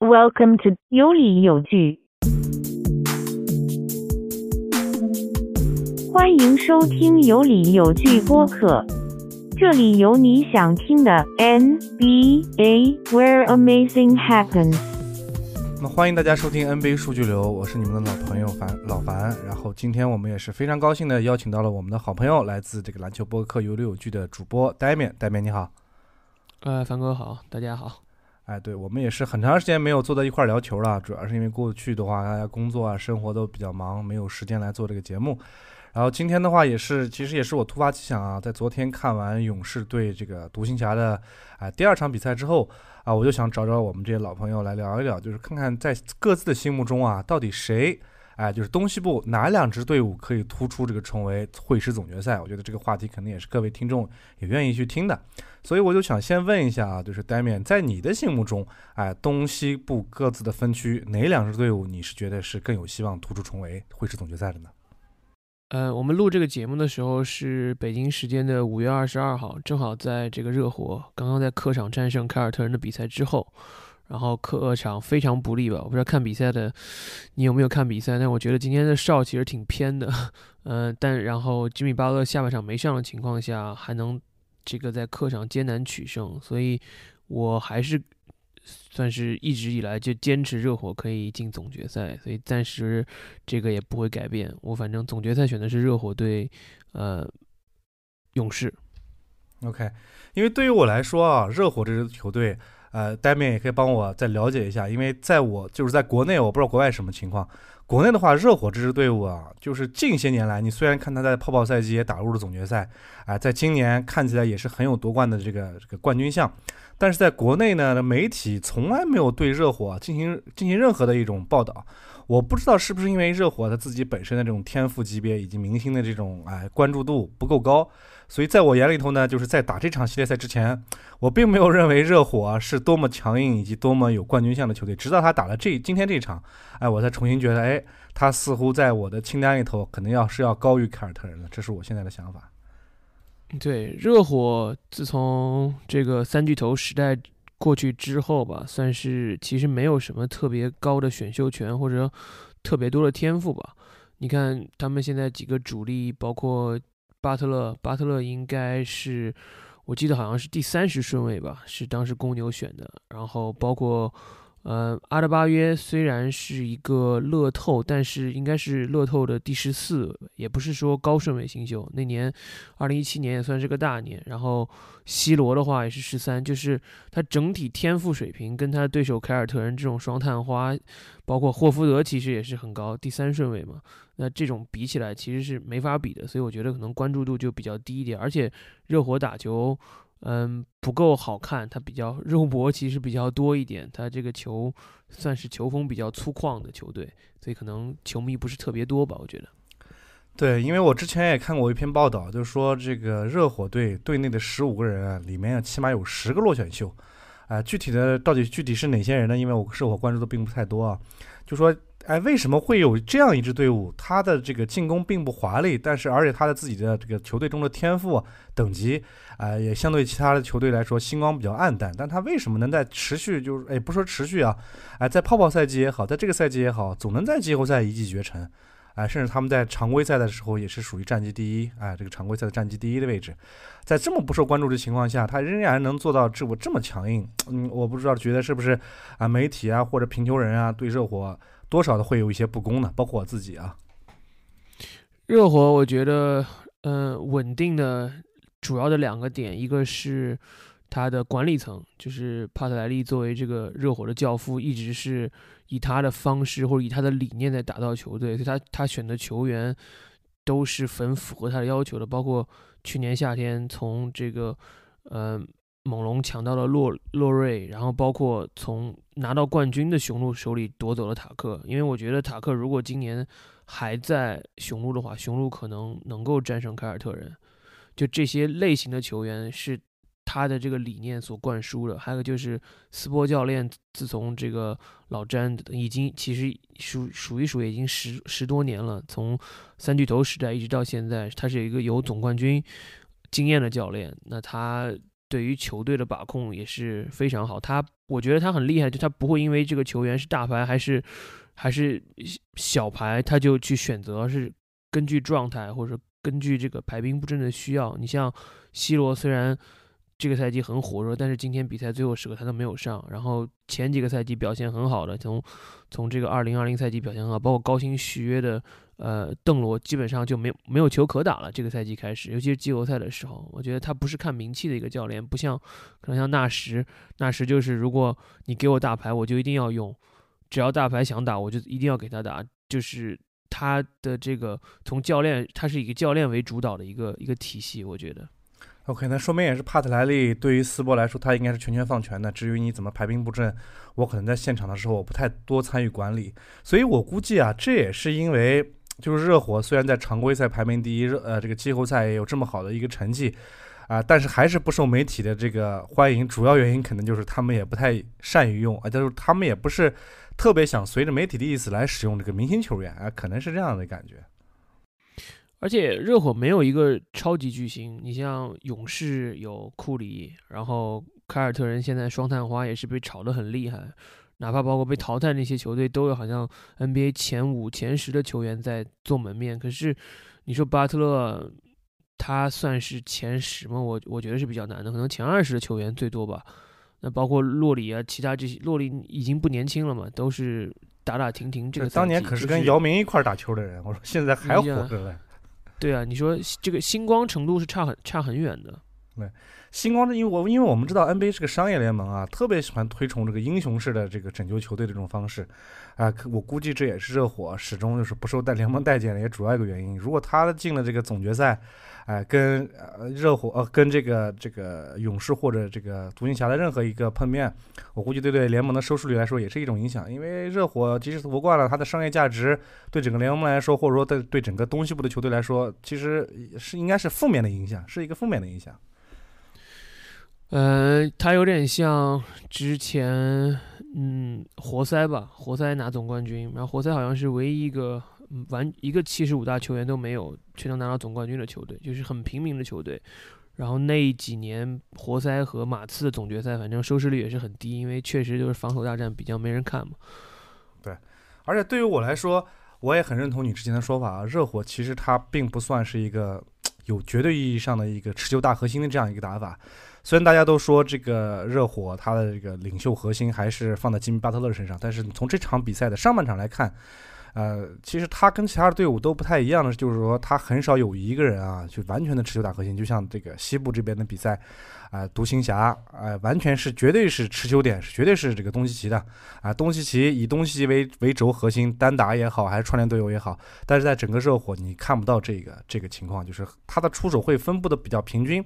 Welcome to 有理有据，欢迎收听有理有据播客，这里有你想听的 NBA where amazing happens。那么欢迎大家收听 NBA 数据流，我是你们的老朋友樊老樊。然后今天我们也是非常高兴的邀请到了我们的好朋友，来自这个篮球播客有理有据的主播呆面。呆面你好，呃，樊哥好，大家好。哎，对我们也是很长时间没有坐在一块儿聊球了，主要是因为过去的话，大家工作啊、生活都比较忙，没有时间来做这个节目。然后今天的话，也是其实也是我突发奇想啊，在昨天看完勇士对这个独行侠的啊第二场比赛之后啊，我就想找找我们这些老朋友来聊一聊，就是看看在各自的心目中啊，到底谁哎，就是东西部哪两支队伍可以突出这个重回会师总决赛？我觉得这个话题肯定也是各位听众也愿意去听的。所以我就想先问一下啊，就是呆面，在你的心目中，哎，东西部各自的分区哪两支队伍你是觉得是更有希望突出重围会师总决赛的呢？呃，我们录这个节目的时候是北京时间的五月二十二号，正好在这个热火刚刚在客场战胜凯尔特人的比赛之后，然后客场非常不利吧？我不知道看比赛的你有没有看比赛，但我觉得今天的哨其实挺偏的，嗯，但然后吉米巴勒下半场没上的情况下还能。这个在客场艰难取胜，所以我还是算是一直以来就坚持热火可以进总决赛，所以暂时这个也不会改变。我反正总决赛选的是热火队，呃，勇士。OK，因为对于我来说啊，热火这支球队，呃，呆面也可以帮我再了解一下，因为在我就是在国内，我不知道国外什么情况。国内的话，热火这支队伍啊，就是近些年来，你虽然看他在泡泡赛季也打入了总决赛，啊，在今年看起来也是很有夺冠的这个这个冠军相，但是在国内呢，媒体从来没有对热火进行进行任何的一种报道。我不知道是不是因为热火他自己本身的这种天赋级别以及明星的这种哎关注度不够高。所以在我眼里头呢，就是在打这场系列赛之前，我并没有认为热火是多么强硬以及多么有冠军相的球队。直到他打了这今天这场，哎，我才重新觉得，哎，他似乎在我的清单里头，可能要是要高于凯尔特人的。这是我现在的想法。对，热火自从这个三巨头时代过去之后吧，算是其实没有什么特别高的选秀权或者特别多的天赋吧。你看他们现在几个主力，包括。巴特勒，巴特勒应该是，我记得好像是第三十顺位吧，是当时公牛选的。然后包括。呃，阿德巴约虽然是一个乐透，但是应该是乐透的第十四，也不是说高顺位新秀。那年，二零一七年也算是个大年。然后，C 罗的话也是十三，就是他整体天赋水平跟他对手凯尔特人这种双探花，包括霍福德其实也是很高，第三顺位嘛。那这种比起来其实是没法比的，所以我觉得可能关注度就比较低一点。而且，热火打球。嗯，不够好看，它比较肉搏，其实比较多一点。它这个球算是球风比较粗犷的球队，所以可能球迷不是特别多吧？我觉得。对，因为我之前也看过一篇报道，就是说这个热火队队内的十五个人啊，里面起码有十个落选秀。啊，具体的到底具体是哪些人呢？因为我热火关注的并不太多啊，就说。哎，为什么会有这样一支队伍？他的这个进攻并不华丽，但是而且他的自己的这个球队中的天赋等级，啊，也相对其他的球队来说星光比较暗淡。但他为什么能在持续，就是哎，不说持续啊，哎，在泡泡赛季也好，在这个赛季也好，总能在季后赛一骑绝尘，哎，甚至他们在常规赛的时候也是属于战绩第一，哎，这个常规赛的战绩第一的位置，在这么不受关注的情况下，他仍然能做到这我这么强硬，嗯，我不知道觉得是不是啊，媒体啊或者评球人啊对热火。多少的会有一些不公呢？包括我自己啊。热火，我觉得，嗯，稳定的主要的两个点，一个是他的管理层，就是帕特莱利作为这个热火的教父，一直是以他的方式或者以他的理念在打造球队，所以他他选的球员都是很符合他的要求的。包括去年夏天从这个，嗯。猛龙抢到了洛洛瑞，然后包括从拿到冠军的雄鹿手里夺走了塔克，因为我觉得塔克如果今年还在雄鹿的话，雄鹿可能能够战胜凯尔特人。就这些类型的球员是他的这个理念所灌输的。还有就是斯波教练，自从这个老詹已经其实数数一数已经十十多年了，从三巨头时代一直到现在，他是一个有总冠军经验的教练。那他。对于球队的把控也是非常好。他我觉得他很厉害，就他不会因为这个球员是大牌还是还是小牌，他就去选择是根据状态或者根据这个排兵布阵的需要。你像 C 罗，虽然这个赛季很火热，但是今天比赛最后时刻他都没有上。然后前几个赛季表现很好的，从从这个二零二零赛季表现很好，包括高薪续约的。呃，邓罗基本上就没有没有球可打了。这个赛季开始，尤其是季后赛的时候，我觉得他不是看名气的一个教练，不像可能像纳什，纳什就是如果你给我大牌，我就一定要用，只要大牌想打，我就一定要给他打。就是他的这个从教练，他是以教练为主导的一个一个体系，我觉得。OK，那说明也是帕特莱利对于斯波来说，他应该是全权放权的。至于你怎么排兵布阵，我可能在现场的时候我不太多参与管理，所以我估计啊，这也是因为。就是热火虽然在常规赛排名第一，热呃这个季后赛也有这么好的一个成绩，啊，但是还是不受媒体的这个欢迎。主要原因可能就是他们也不太善于用，啊，就是他们也不是特别想随着媒体的意思来使用这个明星球员啊，可能是这样的感觉。而且热火没有一个超级巨星，你像勇士有库里，然后凯尔特人现在双探花也是被炒得很厉害。哪怕包括被淘汰那些球队，都有好像 NBA 前五、前十的球员在做门面。可是你说巴特勒，他算是前十吗？我我觉得是比较难的，可能前二十的球员最多吧。那包括洛里啊，其他这些，洛里已经不年轻了嘛，都是打打停停。这个当年可是跟姚明一块打球的人，我说现在还活着嘞。对啊，你说这个星光程度是差很差很远的。对。星光这，因为我因为我们知道 NBA 是个商业联盟啊，特别喜欢推崇这个英雄式的这个拯救球队的这种方式，啊，我估计这也是热火始终就是不受带联盟待见的也主要一个原因。如果他进了这个总决赛，哎，跟热火呃跟这个这个勇士或者这个独行侠的任何一个碰面，我估计对对联盟的收视率来说也是一种影响。因为热火即使夺冠了，它的商业价值对整个联盟来说，或者说对对整个东西部的球队来说，其实是应该是负面的影响，是一个负面的影响。呃，他有点像之前，嗯，活塞吧，活塞拿总冠军，然后活塞好像是唯一一个完一个七十五大球员都没有，却能拿到总冠军的球队，就是很平民的球队。然后那几年活塞和马刺的总决赛，反正收视率也是很低，因为确实就是防守大战比较没人看嘛。对，而且对于我来说，我也很认同你之前的说法啊，热火其实它并不算是一个有绝对意义上的一个持球大核心的这样一个打法。虽然大家都说这个热火他的这个领袖核心还是放在吉米巴特勒身上，但是从这场比赛的上半场来看，呃，其实他跟其他的队伍都不太一样的，就是说他很少有一个人啊，就完全的持球打核心，就像这个西部这边的比赛。啊，独行侠，啊，完全是绝对是持球点，是绝对是这个东契奇的，啊，东契奇以东契奇为为轴核心，单打也好，还是串联队友也好，但是在整个热火你看不到这个这个情况，就是他的出手会分布的比较平均，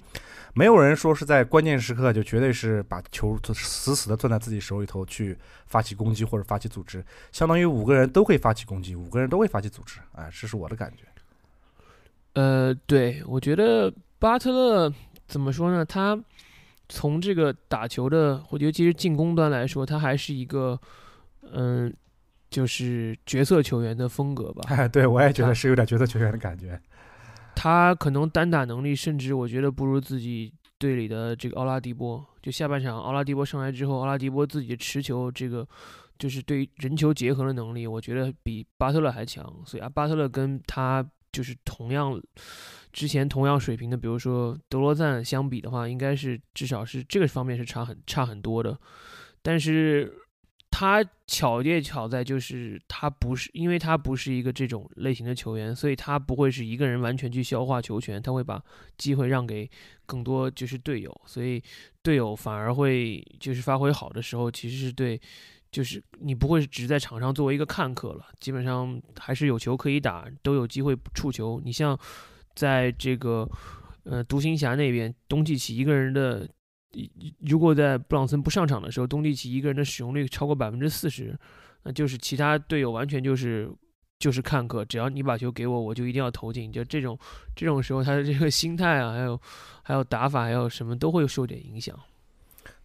没有人说是在关键时刻就绝对是把球死死的攥在自己手里头去发起攻击或者发起组织，相当于五个人都会发起攻击，五个人都会发起组织，啊，这是我的感觉。呃，对我觉得巴特勒怎么说呢？他从这个打球的，或尤其是进攻端来说，他还是一个，嗯，就是角色球员的风格吧。哎，对我也觉得是有点角色球员的感觉。他可能单打能力，甚至我觉得不如自己队里的这个奥拉迪波。就下半场奥拉迪波上来之后，奥拉迪波自己持球这个，就是对人球结合的能力，我觉得比巴特勒还强。所以啊，巴特勒跟他就是同样。之前同样水平的，比如说德罗赞相比的话，应该是至少是这个方面是差很差很多的。但是他巧也巧在就是他不是，因为他不是一个这种类型的球员，所以他不会是一个人完全去消化球权，他会把机会让给更多就是队友，所以队友反而会就是发挥好的时候，其实是对，就是你不会只在场上作为一个看客了，基本上还是有球可以打，都有机会触球。你像。在这个，呃，独行侠那边，东契奇一个人的，如果在布朗森不上场的时候，东契奇一个人的使用率超过百分之四十，那就是其他队友完全就是就是看客，只要你把球给我，我就一定要投进。就这种这种时候，他的这个心态啊，还有还有打法，还有什么都会受点影响。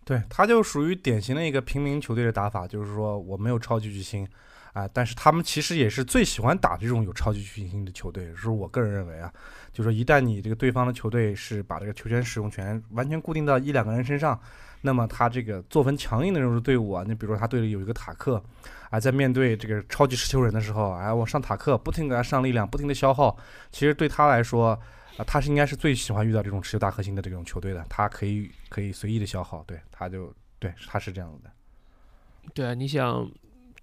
对，他就属于典型的一个平民球队的打法，就是说我没有超级巨星，啊，但是他们其实也是最喜欢打这种有超级巨星的球队，是我个人认为啊，就说一旦你这个对方的球队是把这个球权使用权完全固定到一两个人身上，那么他这个作风强硬的这种队伍啊，你比如说他队里有一个塔克，啊，在面对这个超级持球人的时候，哎，我上塔克不停给他上力量，不停的消耗，其实对他来说。啊，他是应该是最喜欢遇到这种持球大核心的这种球队的，他可以可以随意的消耗，对，他就对，他是这样子的。对啊，你想，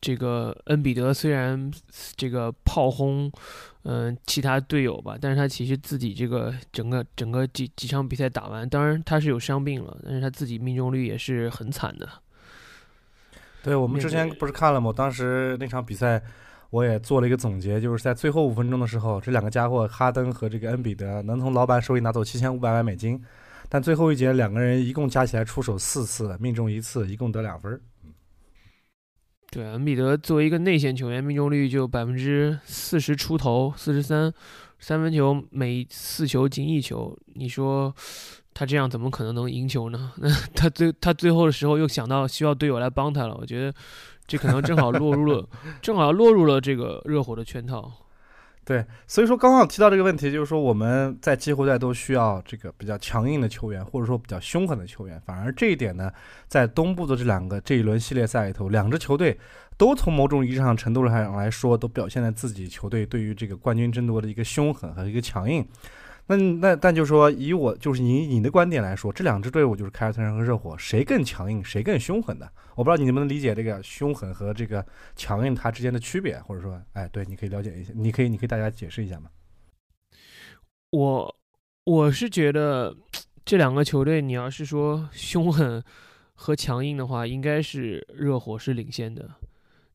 这个恩比德虽然这个炮轰，嗯，其他队友吧，但是他其实自己这个整个整个几几场比赛打完，当然他是有伤病了，但是他自己命中率也是很惨的。对，我们之前不是看了吗？当时那场比赛。我也做了一个总结，就是在最后五分钟的时候，这两个家伙哈登和这个恩比德能从老板手里拿走七千五百万美金，但最后一节两个人一共加起来出手四次，命中一次，一共得两分。对，恩比德作为一个内线球员，命中率就百分之四十出头，四十三，三分球每四球进一球，你说他这样怎么可能能赢球呢？那 他最他最后的时候又想到需要队友来帮他了，我觉得。这可能正好落入了，正好落入了这个热火的圈套。对，所以说刚好提到这个问题，就是说我们在季后赛都需要这个比较强硬的球员，或者说比较凶狠的球员。反而这一点呢，在东部的这两个这一轮系列赛里头，两支球队都从某种意义上程度上来说，都表现了自己球队对于这个冠军争夺的一个凶狠和一个强硬。那那但就说，以我就是以你的观点来说，这两支队伍就是凯尔特人和热火，谁更强硬，谁更凶狠的？我不知道你能不能理解这个凶狠和这个强硬它之间的区别，或者说，哎，对，你可以了解一下，你可以，你可以大家解释一下吗？我我是觉得这两个球队，你要是说凶狠和强硬的话，应该是热火是领先的。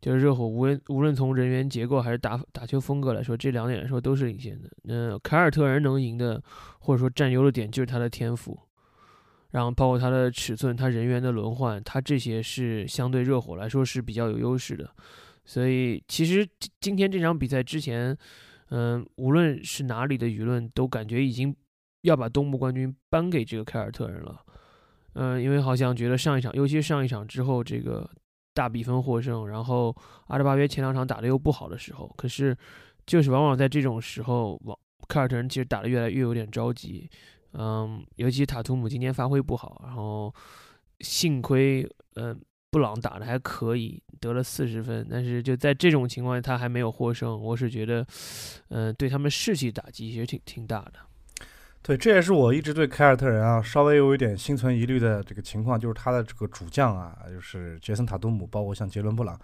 就是热火无论无论从人员结构还是打打球风格来说，这两点来说都是领先的。那凯尔特人能赢的，或者说占优的点就是他的天赋，然后包括他的尺寸、他人员的轮换，他这些是相对热火来说是比较有优势的。所以其实今天这场比赛之前，嗯，无论是哪里的舆论都感觉已经要把东部冠军颁给这个凯尔特人了。嗯，因为好像觉得上一场，尤其上一场之后这个。大比分获胜，然后阿德巴约前两场打的又不好的时候，可是就是往往在这种时候，往凯尔特人其实打的越来越有点着急，嗯，尤其塔图姆今天发挥不好，然后幸亏嗯布朗打的还可以，得了四十分，但是就在这种情况下他还没有获胜，我是觉得嗯对他们士气打击其实挺挺大的。对，这也是我一直对凯尔特人啊稍微有一点心存疑虑的这个情况，就是他的这个主将啊，就是杰森塔图姆，包括像杰伦布朗，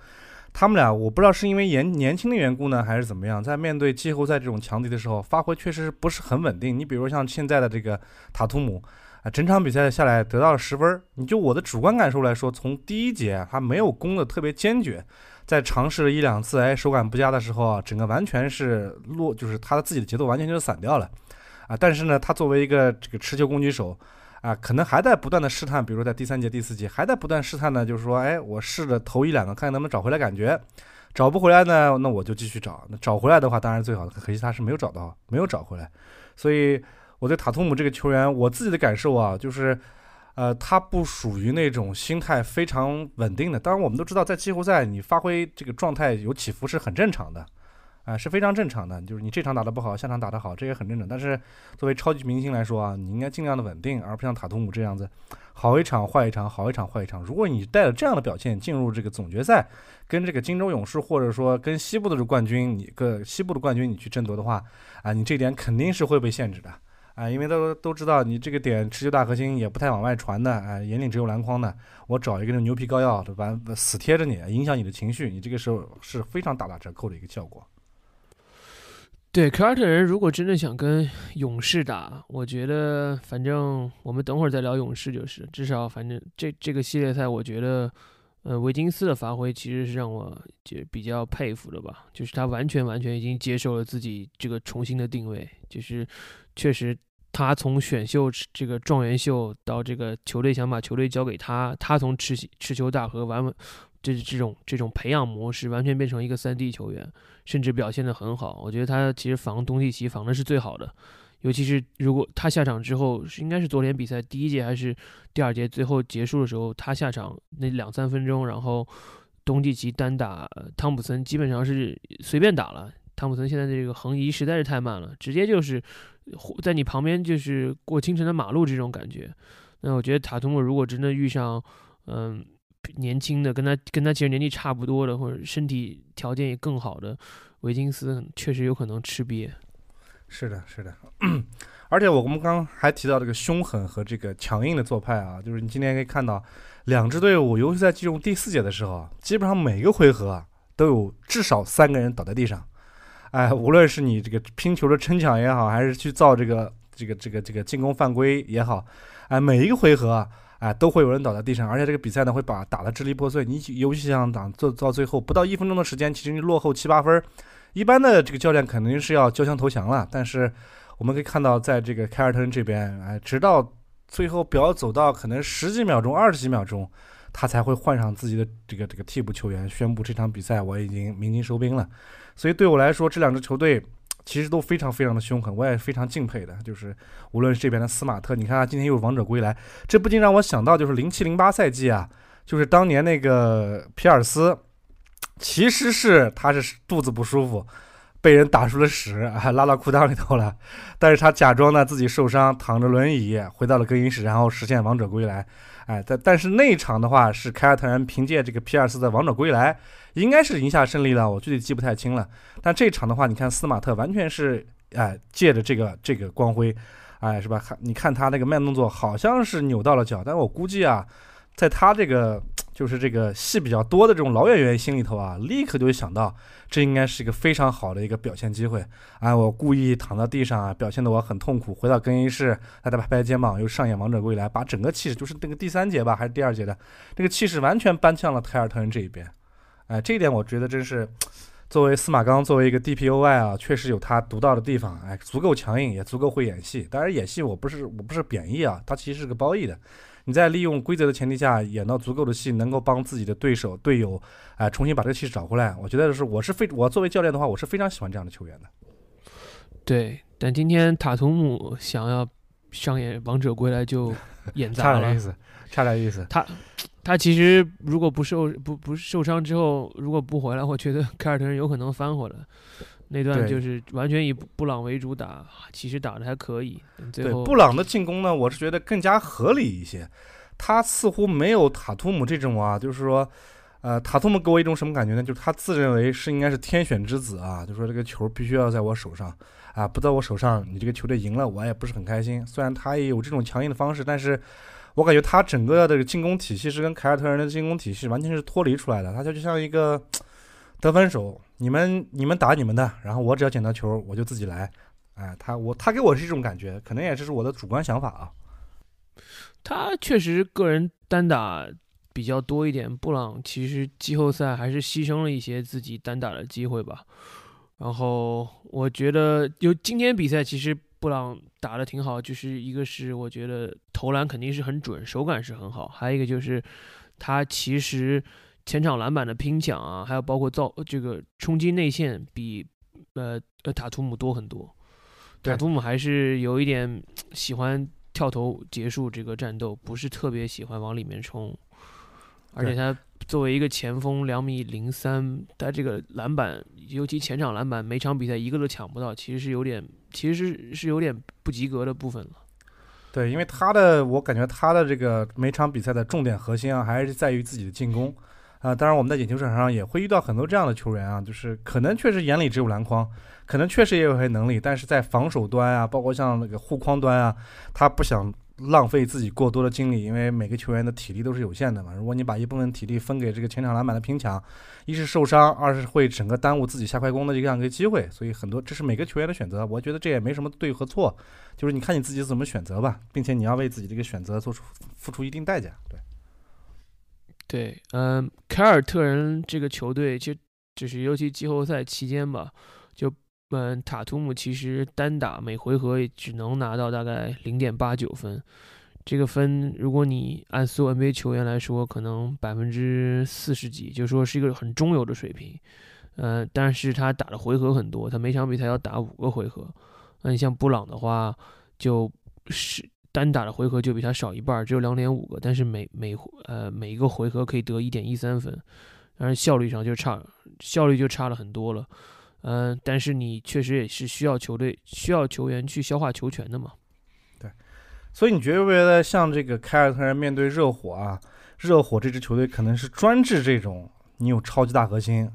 他们俩我不知道是因为年年轻的缘故呢，还是怎么样，在面对季后赛这种强敌的时候，发挥确实不是很稳定。你比如像现在的这个塔图姆啊，整场比赛下来得到了十分，你就我的主观感受来说，从第一节他没有攻的特别坚决，在尝试了一两次哎手感不佳的时候啊，整个完全是落，就是他的自己的节奏完全就散掉了。啊，但是呢，他作为一个这个持球攻击手，啊，可能还在不断的试探，比如说在第三节、第四节还在不断试探呢，就是说，哎，我试着投一两个，看看能不能找回来感觉，找不回来呢，那我就继续找，那找回来的话当然最好的，可惜他是没有找到，没有找回来，所以我对塔图姆这个球员，我自己的感受啊，就是，呃，他不属于那种心态非常稳定的，当然我们都知道，在季后赛你发挥这个状态有起伏是很正常的。啊，是非常正常的，就是你这场打得不好，下场打得好，这也很正常。但是作为超级明星来说啊，你应该尽量的稳定，而不像塔图姆这样子，好一场坏一场，好一场坏一场。如果你带着这样的表现进入这个总决赛，跟这个金州勇士或者说跟西部的这冠军，你个西部的冠军你去争夺的话，啊，你这点肯定是会被限制的啊，因为都都知道你这个点持球大核心也不太往外传的，啊，眼里只有篮筐的，我找一个牛皮膏药，对吧？死贴着你，影响你的情绪，你这个时候是非常大打折扣的一个效果。对凯尔特人，如果真的想跟勇士打，我觉得反正我们等会儿再聊勇士就是。至少反正这这个系列赛，我觉得，呃，维金斯的发挥其实是让我就比较佩服的吧。就是他完全完全已经接受了自己这个重新的定位，就是确实他从选秀这个状元秀到这个球队想把球队交给他，他从持持球大和完完。这这种这种培养模式完全变成一个三 D 球员，甚至表现得很好。我觉得他其实防东契奇防的是最好的，尤其是如果他下场之后，是应该是昨天比赛第一节还是第二节最后结束的时候，他下场那两三分钟，然后东契奇单打汤普森，基本上是随便打了。汤普森现在这个横移实在是太慢了，直接就是在你旁边就是过清晨的马路这种感觉。那我觉得塔图姆如果真的遇上，嗯，年轻的跟他跟他其实年纪差不多的，或者身体条件也更好的维金斯，确实有可能吃瘪。是的，是的，而且我们刚刚还提到这个凶狠和这个强硬的做派啊，就是你今天可以看到，两支队伍，尤其在进入第四节的时候，基本上每个回合啊都有至少三个人倒在地上，哎，无论是你这个拼球的撑抢也好，还是去造这个这个这个这个进攻犯规也好，哎，每一个回合啊，哎，都会有人倒在地上，而且这个比赛呢会把打得支离破碎。你尤其像打做到最后不到一分钟的时间，其实你落后七八分。一般的这个教练肯定是要交枪投降了，但是我们可以看到，在这个凯尔特人这边，哎，直到最后表走到可能十几秒钟、二十几秒钟，他才会换上自己的这个这个替补球员，宣布这场比赛我已经鸣金收兵了。所以对我来说，这两支球队其实都非常非常的凶狠，我也非常敬佩的。就是无论是这边的斯马特，你看他今天又王者归来，这不禁让我想到，就是零七零八赛季啊，就是当年那个皮尔斯。其实是他是肚子不舒服，被人打出了屎，还拉到裤裆里头了。但是他假装呢自己受伤，躺着轮椅回到了更衣室，然后实现王者归来。哎，但但是那一场的话是凯尔特人凭借这个皮尔斯的王者归来，应该是赢下胜利了。我具体记不太清了。但这场的话，你看斯马特完全是哎借着这个这个光辉，哎是吧？看你看他那个慢动作好像是扭到了脚，但我估计啊，在他这个。就是这个戏比较多的这种老演员心里头啊，立刻就会想到，这应该是一个非常好的一个表现机会。哎，我故意躺到地上啊，表现的我很痛苦，回到更衣室，大家拍拍肩膀，又上演王者归来，把整个气势，就是那个第三节吧，还是第二节的，这个气势完全搬向了泰尔特人这一边。哎，这一点我觉得真是，作为司马刚，作为一个 DPOY 啊，确实有他独到的地方。哎，足够强硬，也足够会演戏。当然，演戏我不是我不是贬义啊，他其实是个褒义的。你在利用规则的前提下演到足够的戏，能够帮自己的对手队友，哎，重新把这个气势找回来。我觉得是，我是非我作为教练的话，我是非常喜欢这样的球员的。对，但今天塔图姆想要上演王者归来就 演砸了，差点意思，差点意思。他他其实如果不受不不受伤之后，如果不回来，我觉得 凯尔特人有可能翻回来。那段就是完全以布朗为主打，其实打的还可以。对布朗的进攻呢，我是觉得更加合理一些。他似乎没有塔图姆这种啊，就是说，呃，塔图姆给我一种什么感觉呢？就是他自认为是应该是天选之子啊，就说这个球必须要在我手上啊，不在我手上，你这个球队赢了，我也不是很开心。虽然他也有这种强硬的方式，但是我感觉他整个的进攻体系是跟凯尔特人的进攻体系完全是脱离出来的。他就就像一个得分手。你们你们打你们的，然后我只要捡到球，我就自己来。哎，他我他给我是这种感觉，可能也是我的主观想法啊。他确实个人单打比较多一点，布朗其实季后赛还是牺牲了一些自己单打的机会吧。然后我觉得就今天比赛，其实布朗打的挺好，就是一个是我觉得投篮肯定是很准，手感是很好，还有一个就是他其实。前场篮板的拼抢啊，还有包括造这个冲击内线，比呃呃塔图姆多很多。塔图姆还是有一点喜欢跳投结束这个战斗，不是特别喜欢往里面冲。而且他作为一个前锋，两米零三，他这个篮板，尤其前场篮板，每场比赛一个都抢不到，其实是有点，其实是是有点不及格的部分了。对，因为他的，我感觉他的这个每场比赛的重点核心啊，还是在于自己的进攻。啊，当然我们在眼球场上也会遇到很多这样的球员啊，就是可能确实眼里只有篮筐，可能确实也有些能力，但是在防守端啊，包括像那个护框端啊，他不想浪费自己过多的精力，因为每个球员的体力都是有限的嘛。如果你把一部分体力分给这个前场篮板的拼抢，一是受伤，二是会整个耽误自己下快攻的这样一个机会。所以很多这是每个球员的选择，我觉得这也没什么对和错，就是你看你自己怎么选择吧，并且你要为自己这个选择做出付出一定代价，对。对，嗯，凯尔特人这个球队，就就是尤其季后赛期间吧，就嗯，塔图姆其实单打每回合也只能拿到大概零点八九分，这个分如果你按所有 NBA 球员来说，可能百分之四十几，就说是一个很中游的水平，嗯，但是他打的回合很多，他每场比赛要打五个回合，那你像布朗的话，就是单打的回合就比他少一半，只有两点五个，但是每每呃每一个回合可以得一点一三分，当然效率上就差，效率就差了很多了。嗯，但是你确实也是需要球队需要球员去消化球权的嘛。对，所以你觉不觉得像这个凯尔特人面对热火啊，热火这支球队可能是专治这种你有超级大核心，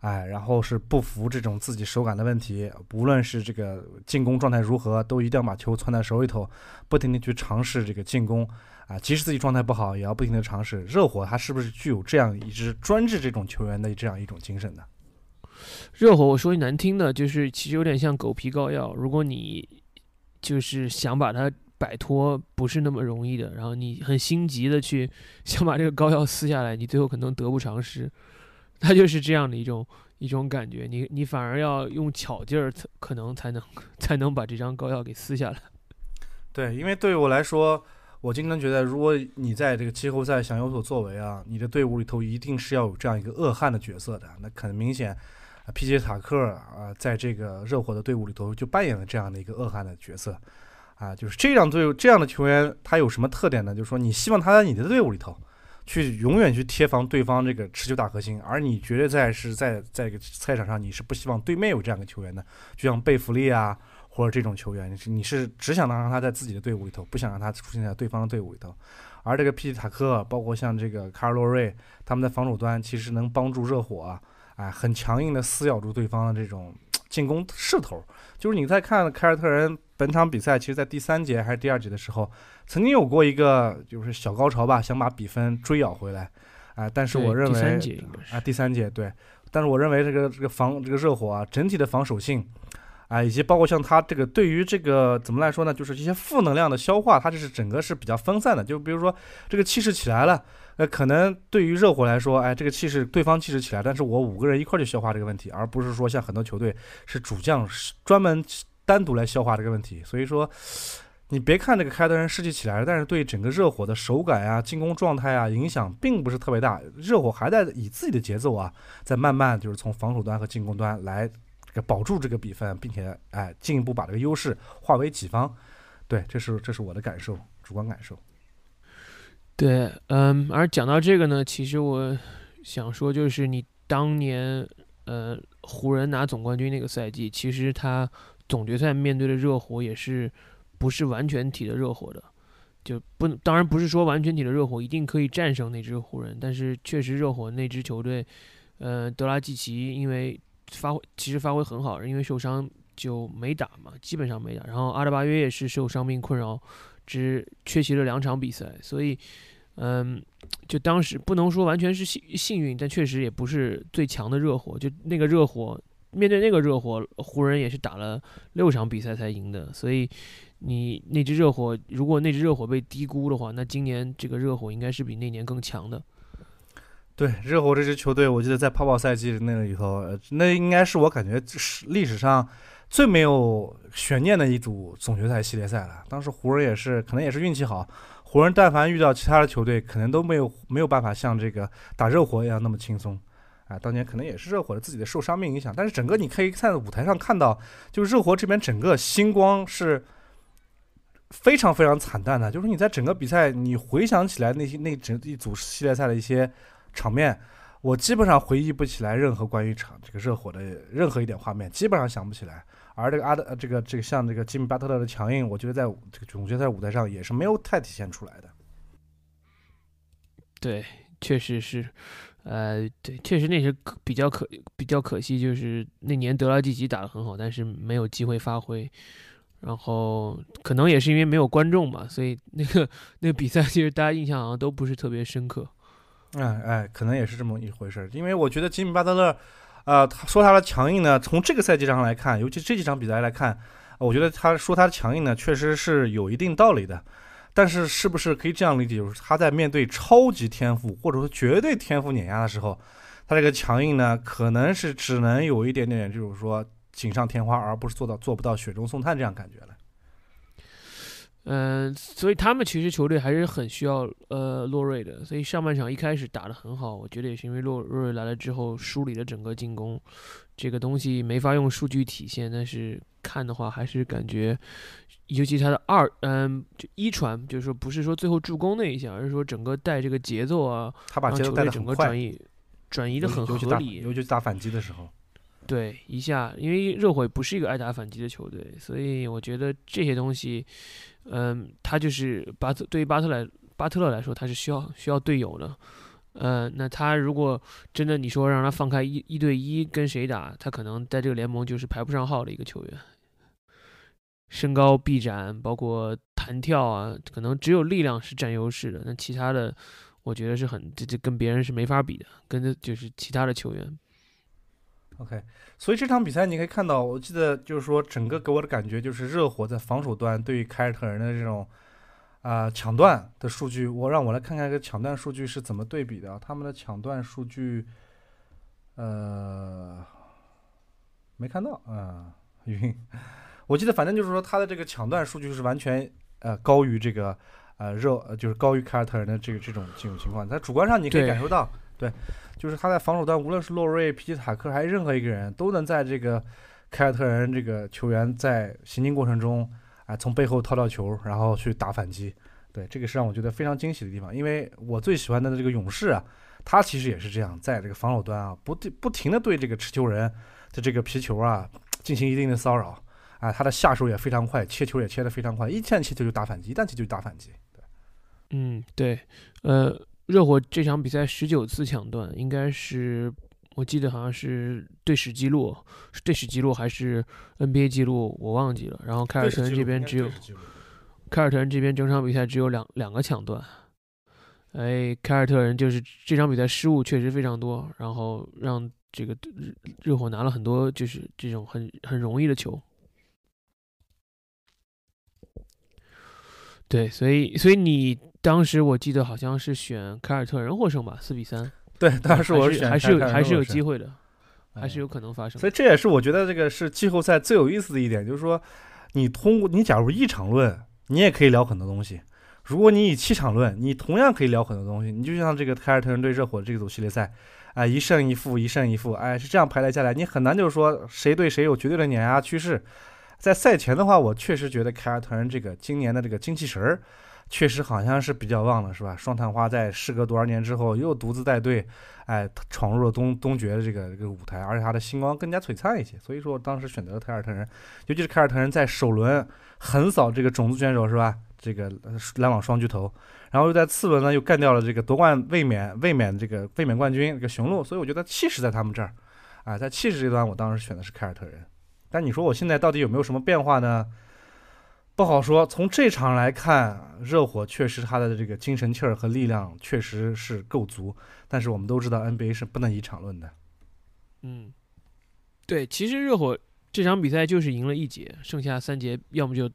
哎，然后是不服这种自己手感的问题，无论是这个进攻状态如何，都一定要把球攥在手里头，不停的去尝试这个进攻啊，即使自己状态不好，也要不停的尝试。热火他是不是具有这样一支专治这种球员的这样一种精神呢？热火，我说句难听的，就是其实有点像狗皮膏药。如果你就是想把它摆脱，不是那么容易的。然后你很心急的去想把这个膏药撕下来，你最后可能得不偿失。它就是这样的一种一种感觉。你你反而要用巧劲儿，可能才能 才能把这张膏药给撕下来。对，因为对于我来说，我经常觉得，如果你在这个季后赛想有所作为啊，你的队伍里头一定是要有这样一个恶汉的角色的。那很明显。啊皮杰塔克啊，在这个热火的队伍里头就扮演了这样的一个恶汉的角色，啊，就是这样队这样的球员，他有什么特点呢？就是说，你希望他在你的队伍里头，去永远去贴防对方这个持球大核心，而你觉得在是在在一个赛场上，你是不希望对面有这样的球员的，就像贝弗利啊，或者这种球员，你是你是只想让他在自己的队伍里头，不想让他出现在对方的队伍里头。而这个皮杰塔克，包括像这个卡尔洛瑞，他们在防守端其实能帮助热火。哎，很强硬的撕咬住对方的这种进攻势头，就是你在看凯尔特人本场比赛，其实，在第三节还是第二节的时候，曾经有过一个就是小高潮吧，想把比分追咬回来，哎，但是我认为，第三节啊，第三节对，但是我认为这个这个防这个热火啊，整体的防守性，啊，以及包括像他这个对于这个怎么来说呢，就是这些负能量的消化，它这是整个是比较分散的，就比如说这个气势起来了。那，可能对于热火来说，哎，这个气势，对方气势起来，但是我五个人一块去消化这个问题，而不是说像很多球队是主将专门单独来消化这个问题。所以说，你别看这个凯特人士气起来了，但是对整个热火的手感啊、进攻状态啊影响并不是特别大。热火还在以自己的节奏啊，在慢慢就是从防守端和进攻端来这个保住这个比分，并且哎进一步把这个优势化为己方。对，这是这是我的感受，主观感受。对，嗯，而讲到这个呢，其实我想说，就是你当年，呃，湖人拿总冠军那个赛季，其实他总决赛面对的热火也是不是完全体的热火的，就不，当然不是说完全体的热火一定可以战胜那支湖人，但是确实热火那支球队，呃，德拉季奇因为发挥其实发挥很好，因为受伤就没打嘛，基本上没打，然后阿德巴约也是受伤病困扰。只缺席了两场比赛，所以，嗯，就当时不能说完全是幸幸运，但确实也不是最强的热火。就那个热火，面对那个热火，湖人也是打了六场比赛才赢的。所以，你那支热火，如果那支热火被低估的话，那今年这个热火应该是比那年更强的。对，热火这支球队，我记得在泡泡赛季那个里头，那应该是我感觉是历史上。最没有悬念的一组总决赛系列赛了。当时湖人也是，可能也是运气好。湖人但凡遇到其他的球队，可能都没有没有办法像这个打热火一样那么轻松。啊，当年可能也是热火的自己的受伤病影响。但是整个你可以在舞台上看到，就是热火这边整个星光是非常非常惨淡的。就是你在整个比赛，你回想起来那些那整一组系列赛的一些场面。我基本上回忆不起来任何关于场这个热火的任何一点画面，基本上想不起来。而这个阿德，这个这个像这个吉米巴特勒的强硬，我觉得在这个总决赛舞台上也是没有太体现出来的。对，确实是，呃，对，确实那是比较可比较可惜，就是那年德拉季奇打得很好，但是没有机会发挥。然后可能也是因为没有观众嘛，所以那个那个比赛其实大家印象好像都不是特别深刻。哎哎，可能也是这么一回事儿，因为我觉得吉米巴特勒，啊，他说他的强硬呢，从这个赛季上来看，尤其这几场比赛来看，我觉得他说他的强硬呢，确实是有一定道理的。但是，是不是可以这样理解，就是他在面对超级天赋或者说绝对天赋碾压的时候，他这个强硬呢，可能是只能有一点点，就是说锦上添花，而不是做到做不到雪中送炭这样感觉了。嗯，所以他们其实球队还是很需要呃洛瑞的，所以上半场一开始打得很好，我觉得也是因为洛洛瑞来了之后梳理了整个进攻，这个东西没法用数据体现，但是看的话还是感觉，尤其他的二嗯就一传，就是说不是说最后助攻那一下，而是说整个带这个节奏啊，他把节奏带的整个转移转移的很合理，尤其是打反击的时候。对，一下，因为热火不是一个爱打反击的球队，所以我觉得这些东西，嗯，他就是巴特对于巴特来巴特勒来说，他是需要需要队友的，呃，那他如果真的你说让他放开一一对一跟谁打，他可能在这个联盟就是排不上号的一个球员，身高臂展，包括弹跳啊，可能只有力量是占优势的，那其他的，我觉得是很这这跟别人是没法比的，跟就是其他的球员。OK，所以这场比赛你可以看到，我记得就是说，整个给我的感觉就是热火在防守端对于凯尔特人的这种啊、抢断的数据，我让我来看看这个抢断数据是怎么对比的啊。他们的抢断数据，呃，没看到啊，晕。我记得反正就是说，他的这个抢断数据是完全呃高于这个呃热，呃就是高于凯尔特人的这个这种这种情况。在主观上你可以感受到，对，就是他在防守端，无论是洛瑞、皮奇塔克还是任何一个人，都能在这个凯尔特人这个球员在行进过程中，啊、从背后掏到球，然后去打反击。对，这个是让我觉得非常惊喜的地方，因为我最喜欢的这个勇士啊，他其实也是这样，在这个防守端啊，不不停的对这个持球人的这个皮球啊进行一定的骚扰，啊、他的下手也非常快，切球也切得非常快，一旦切球就打反击，一旦切球就打反击。对，嗯，对，呃，热火这场比赛十九次抢断，应该是我记得好像是队史记录，是队史记录还是 NBA 记录，我忘记了。然后凯尔特人这边只有凯尔特人这边整场比赛只有两两个抢断，哎，凯尔特人就是这场比赛失误确实非常多，然后让这个热热火拿了很多就是这种很很容易的球。对，所以所以你当时我记得好像是选凯尔特人获胜吧，四比三，对，当时我还是还是有机会的，还是哎有可能发生所。以这也是我觉得这个是季后赛最有意思的一点，就是说，你通过你假如一场论，你也可以聊很多东西；如果你以七场论，你同样可以聊很多东西。你就像这个凯尔特人对热火这组系列赛，哎，一胜一负，一胜一负，哎，是这样排列下来，你很难就是说谁对谁有绝对的碾压趋势。在赛前的话，我确实觉得凯尔特人这个今年的这个精气神儿，确实好像是比较旺了，是吧？双探花在时隔多少年之后又独自带队，哎，闯入了东东决的这个这个舞台，而且他的星光更加璀璨一些。所以说我当时选择了凯尔特人，尤其是凯尔特人在首轮横扫这个种子选手，是吧？这个篮网双巨头，然后又在次轮呢又干掉了这个夺冠卫冕卫冕这个卫冕冠军这个雄鹿，所以我觉得气势在他们这儿，啊，在气势这端我当时选的是凯尔特人。但你说我现在到底有没有什么变化呢？不好说。从这场来看，热火确实他的这个精神气儿和力量确实是够足，但是我们都知道 NBA 是不能以场论的。嗯，对，其实热火这场比赛就是赢了一节，剩下三节要么就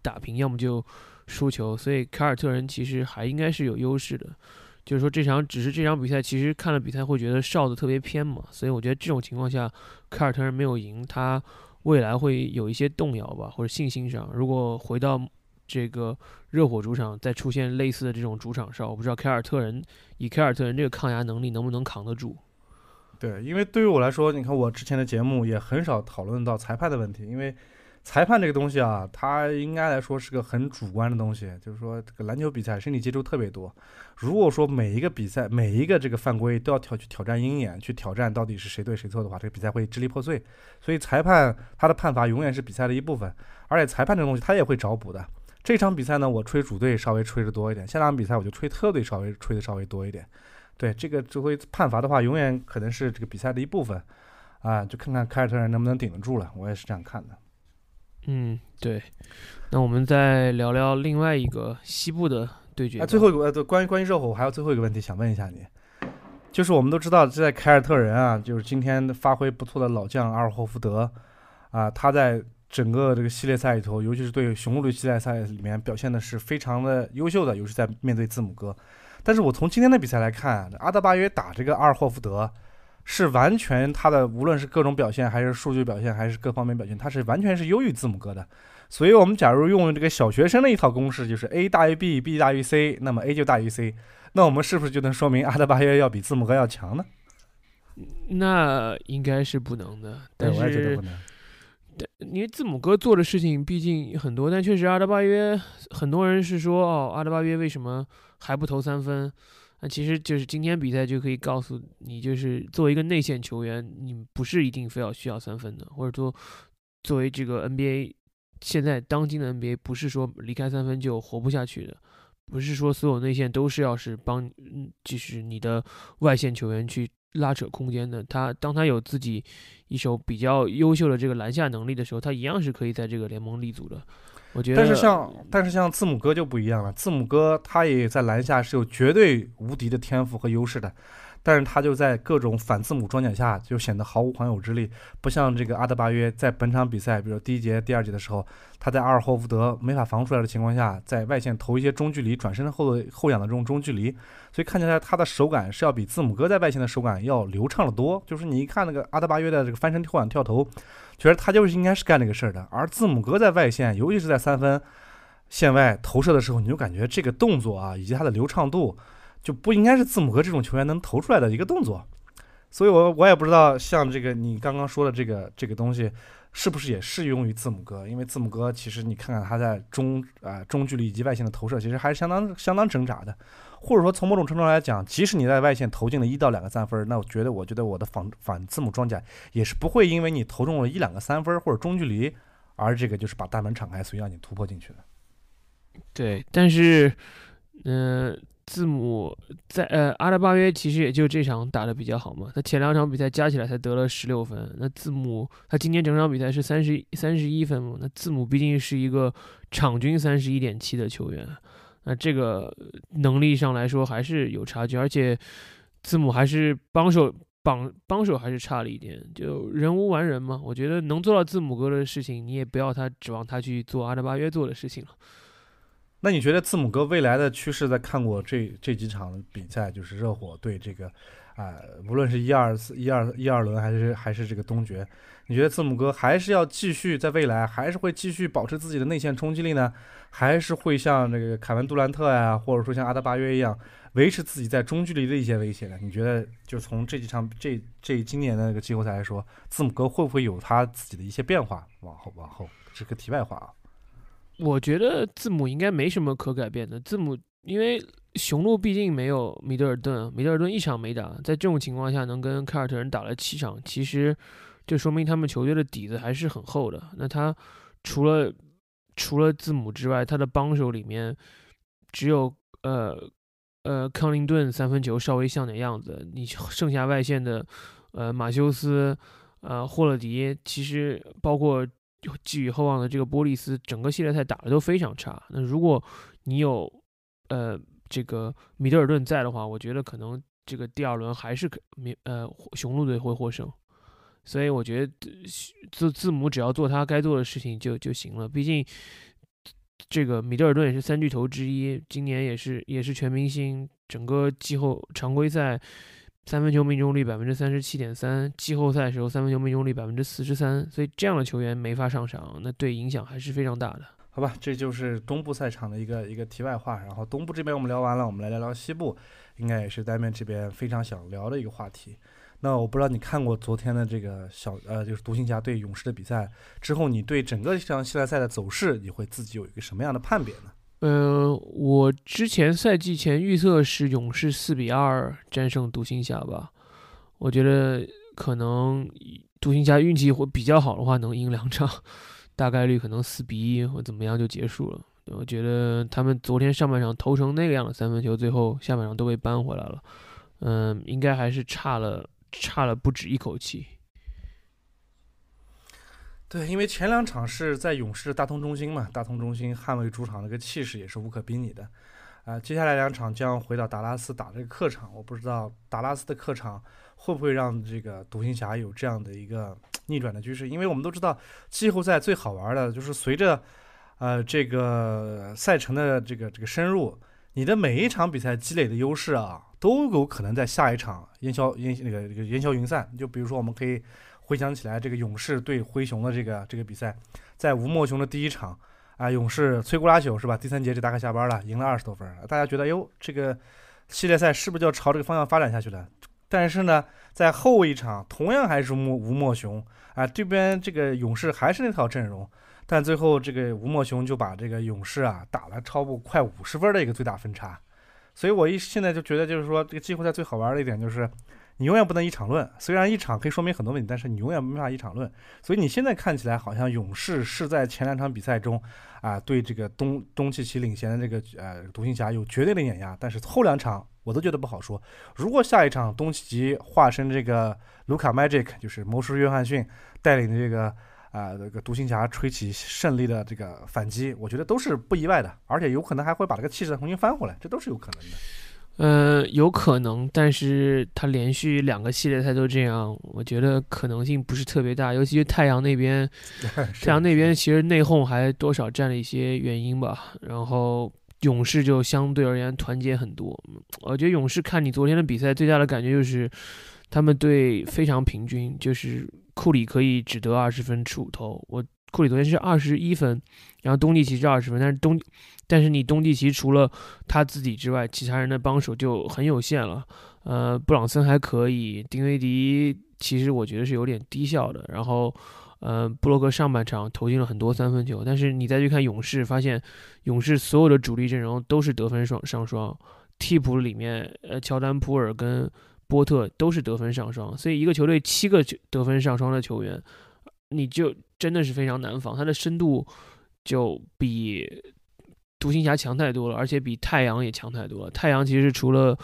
打平，要么就输球，所以凯尔特人其实还应该是有优势的。就是说这场只是这场比赛，其实看了比赛会觉得哨子特别偏嘛，所以我觉得这种情况下，凯尔特人没有赢，他未来会有一些动摇吧，或者信心上。如果回到这个热火主场再出现类似的这种主场哨，我不知道凯尔特人以凯尔特人这个抗压能力能不能扛得住。对，因为对于我来说，你看我之前的节目也很少讨论到裁判的问题，因为裁判这个东西啊，它应该来说是个很主观的东西，就是说这个篮球比赛身体接触特别多，如果说每一个比赛每一个这个犯规都要挑去挑战鹰眼，去挑战到底是谁对谁错的话，这个比赛会支离破碎。所以裁判他的判罚永远是比赛的一部分，而且裁判这个东西他也会找补的。这场比赛呢，我吹主队稍微吹的多一点，下场比赛我就吹特队稍微吹的稍微多一点。对这个这回判罚的话，永远可能是这个比赛的一部分，啊，就看看凯尔特人能不能顶得住了。我也是这样看的。嗯，对。那我们再聊聊另外一个西部的对决吧。哎，最后一个呃，对，关于关于热火，我还有最后一个问题想问一下你，就是我们都知道，在凯尔特人啊，就是今天发挥不错的老将阿尔霍福德，啊，他在整个这个系列赛里头，尤其是对雄鹿队系列赛里面表现的是非常的优秀的，尤其在面对字母哥。但是我从今天的比赛来看，阿德巴约打这个阿尔霍福德，是完全它的无论是各种表现，还是数据表现，还是各方面表现，它是完全是优于字母哥的。所以我们假如用这个小学生的一套公式，就是 a 大于 b，b 大于 c，那么 a 就大于 c，那我们是不是就能说明阿德巴约要比字母哥要强呢？那应该是不能的，但对，我也觉得是不能。因为字母哥做的事情毕竟很多，但确实阿德巴约很多人是说哦，阿德巴约为什么还不投三分？那其实就是今天比赛就可以告诉你，就是作为一个内线球员，你不是一定非要需要三分的，或者说作为这个 NBA 现在当今的 NBA，不是说离开三分就活不下去的，不是说所有内线都是要是帮，嗯，就是你的外线球员去拉扯空间的。他当他有自己一手比较优秀的这个篮下能力的时候，他一样是可以在这个联盟立足的。但是像但是像字母哥就不一样了，字母哥他也在篮下是有绝对无敌的天赋和优势的，但是他就在各种反字母装甲下就显得毫无还手之力，不像这个阿德巴约在本场比赛，比如第一节、第二节的时候，他在阿尔霍福德没法防出来的情况下，在外线投一些中距离、转身后的后仰的这种中距离，所以看起来他的手感是要比字母哥在外线的手感要流畅的多。就是你一看那个阿德巴约的这个翻身后仰跳投，觉得他就是应该是干这个事儿的，而字母哥在外线，尤其是在三分线外投射的时候，你就感觉这个动作啊，以及它的流畅度，就不应该是字母哥这种球员能投出来的一个动作。所以我我也不知道，像这个你刚刚说的这个这个东西，是不是也适用于字母哥？因为字母哥其实你看看他在中啊、中距离以及外线的投射，其实还是相当相当挣扎的。或者说从某种程度上来讲，即使你在外线投进了一到两个三分，那我觉得我觉得我的反反字母装甲也是不会因为你投中了一两个三分或者中距离，而这个就是把大门敞开，所以让你突破进去的。对，但是，嗯、字母在呃阿德巴约其实也就这场打得比较好嘛，他前两场比赛加起来才得了十六分，那字母他今天整场比赛是三十三十一分嘛，那字母毕竟是一个场均三十一点七的球员，那这个能力上来说还是有差距，而且字母还是帮手。帮帮手还是差了一点，就人无完人嘛。我觉得能做到字母哥的事情，你也不要他指望他去做阿德巴约做的事情了。那你觉得字母哥未来的趋势，在看过这这几场比赛，就是热火对这个，啊、无论是一二四一二一二轮还是还是这个东决，你觉得字母哥还是要继续在未来，还是会继续保持自己的内线冲击力呢？还是会像这个凯文杜兰特呀，或者说像阿德巴约一样，维持自己在中距离的一些威胁呢？你觉得，就从这几场这这今年的那个季后赛来说，字母哥会不会有他自己的一些变化？往后往后，这个题外话啊。我觉得字母应该没什么可改变的。字母因为雄鹿毕竟没有米德尔顿，米德尔顿一场没打，在这种情况下能跟凯尔特人打了七场，其实就说明他们球队的底子还是很厚的。那他除了除了字母之外，他的帮手里面只有呃呃康林顿三分球稍微像点样子，你剩下外线的呃马修斯。呃，霍勒迪其实包括寄予厚望的这个波利斯，整个系列赛打的都非常差。那如果你有呃这个米德尔顿在的话，我觉得可能这个第二轮还是可米呃雄鹿队会获胜。所以我觉得字字母只要做他该做的事情就就行了。毕竟这个米德尔顿也是三巨头之一，今年也是也是全明星，整个季后常规赛。三分球命中率百分之三十七点三，季后赛时候三分球命中率百分之四十三，所以这样的球员没法上场，那对影响还是非常大的。好吧，这就是东部赛场的一个一个题外话。然后东部这边我们聊完了，我们来聊聊西部，应该也是单面这边非常想聊的一个话题。那我不知道你看过昨天的这个小呃，就是独行侠对勇士的比赛之后，你对整个这场系列赛的走势，你会自己有一个什么样的判别呢？呃，我之前赛季前预测是勇士四比二战胜独行侠吧，我觉得可能独行侠运气会比较好的话能赢两场，大概率可能四比一或怎么样就结束了。我觉得他们昨天上半场投成那个样的三分球，最后下半场都被扳回来了，嗯，应该还是差了差了不止一口气。对，因为前两场是在勇士大通中心嘛，大通中心捍卫主场那个气势也是无可比拟的，啊、接下来两场将回到达拉斯打这个客场，我不知道达拉斯的客场会不会让这个独行侠有这样的一个逆转的趋势，因为我们都知道季后赛最好玩的就是随着呃这个赛程的这个这个深入，你的每一场比赛积累的优势啊，都有可能在下一场烟消烟那个这个烟消云散。就比如说，我们可以回想起来这个勇士对灰熊的这个这个比赛，在吴莫雄的第一场啊，勇士摧枯拉朽是吧？第三节就大概下班了，赢了二十多分，大家觉得哟，这个系列赛是不是就要朝这个方向发展下去了？但是呢，在后一场同样还是莫吴莫雄啊，这边这个勇士还是那套阵容，但最后这个吴莫雄就把这个勇士啊打了超过快五十分的一个最大分差。所以我一现在就觉得，就是说这个季后赛最好玩的一点就是，你永远不能一场论。虽然一场可以说明很多问题，但是你永远没法一场论。所以你现在看起来好像勇士是在前两场比赛中啊，对这个东东契奇领衔的这个呃独行侠有绝对的碾压，但是后两场我都觉得不好说。如果下一场东契奇化身这个卢卡 Magic，就是魔术约翰逊带领的这个。啊，这个独行侠吹起胜利的这个反击，我觉得都是不意外的，而且有可能还会把这个气势重新翻回来，这都是有可能的。呃，有可能，但是他连续两个系列赛都这样，我觉得可能性不是特别大。尤其是太阳那边，太阳那边其实内讧还多少占了一些原因吧。然后勇士就相对而言团结很多。我觉得勇士看你昨天的比赛，最大的感觉就是他们队非常平均，就是。库里可以只得二十分出头，我库里昨天是二十一分，然后东契奇是二十分，但是东，但是你东契奇除了他自己之外，其他人的帮手就很有限了。呃，布朗森还可以，丁威迪其实我觉得是有点低效的。然后，呃，布洛克上半场投进了很多三分球，但是你再去看勇士，发现勇士所有的主力阵容都是得分双上双，替补里面，呃，乔丹普尔跟。波特都是得分上双，所以一个球队七个得分上双的球员，你就真的是非常难防。他的深度就比独行侠强太多了，而且比太阳也强太多了。太阳其实除了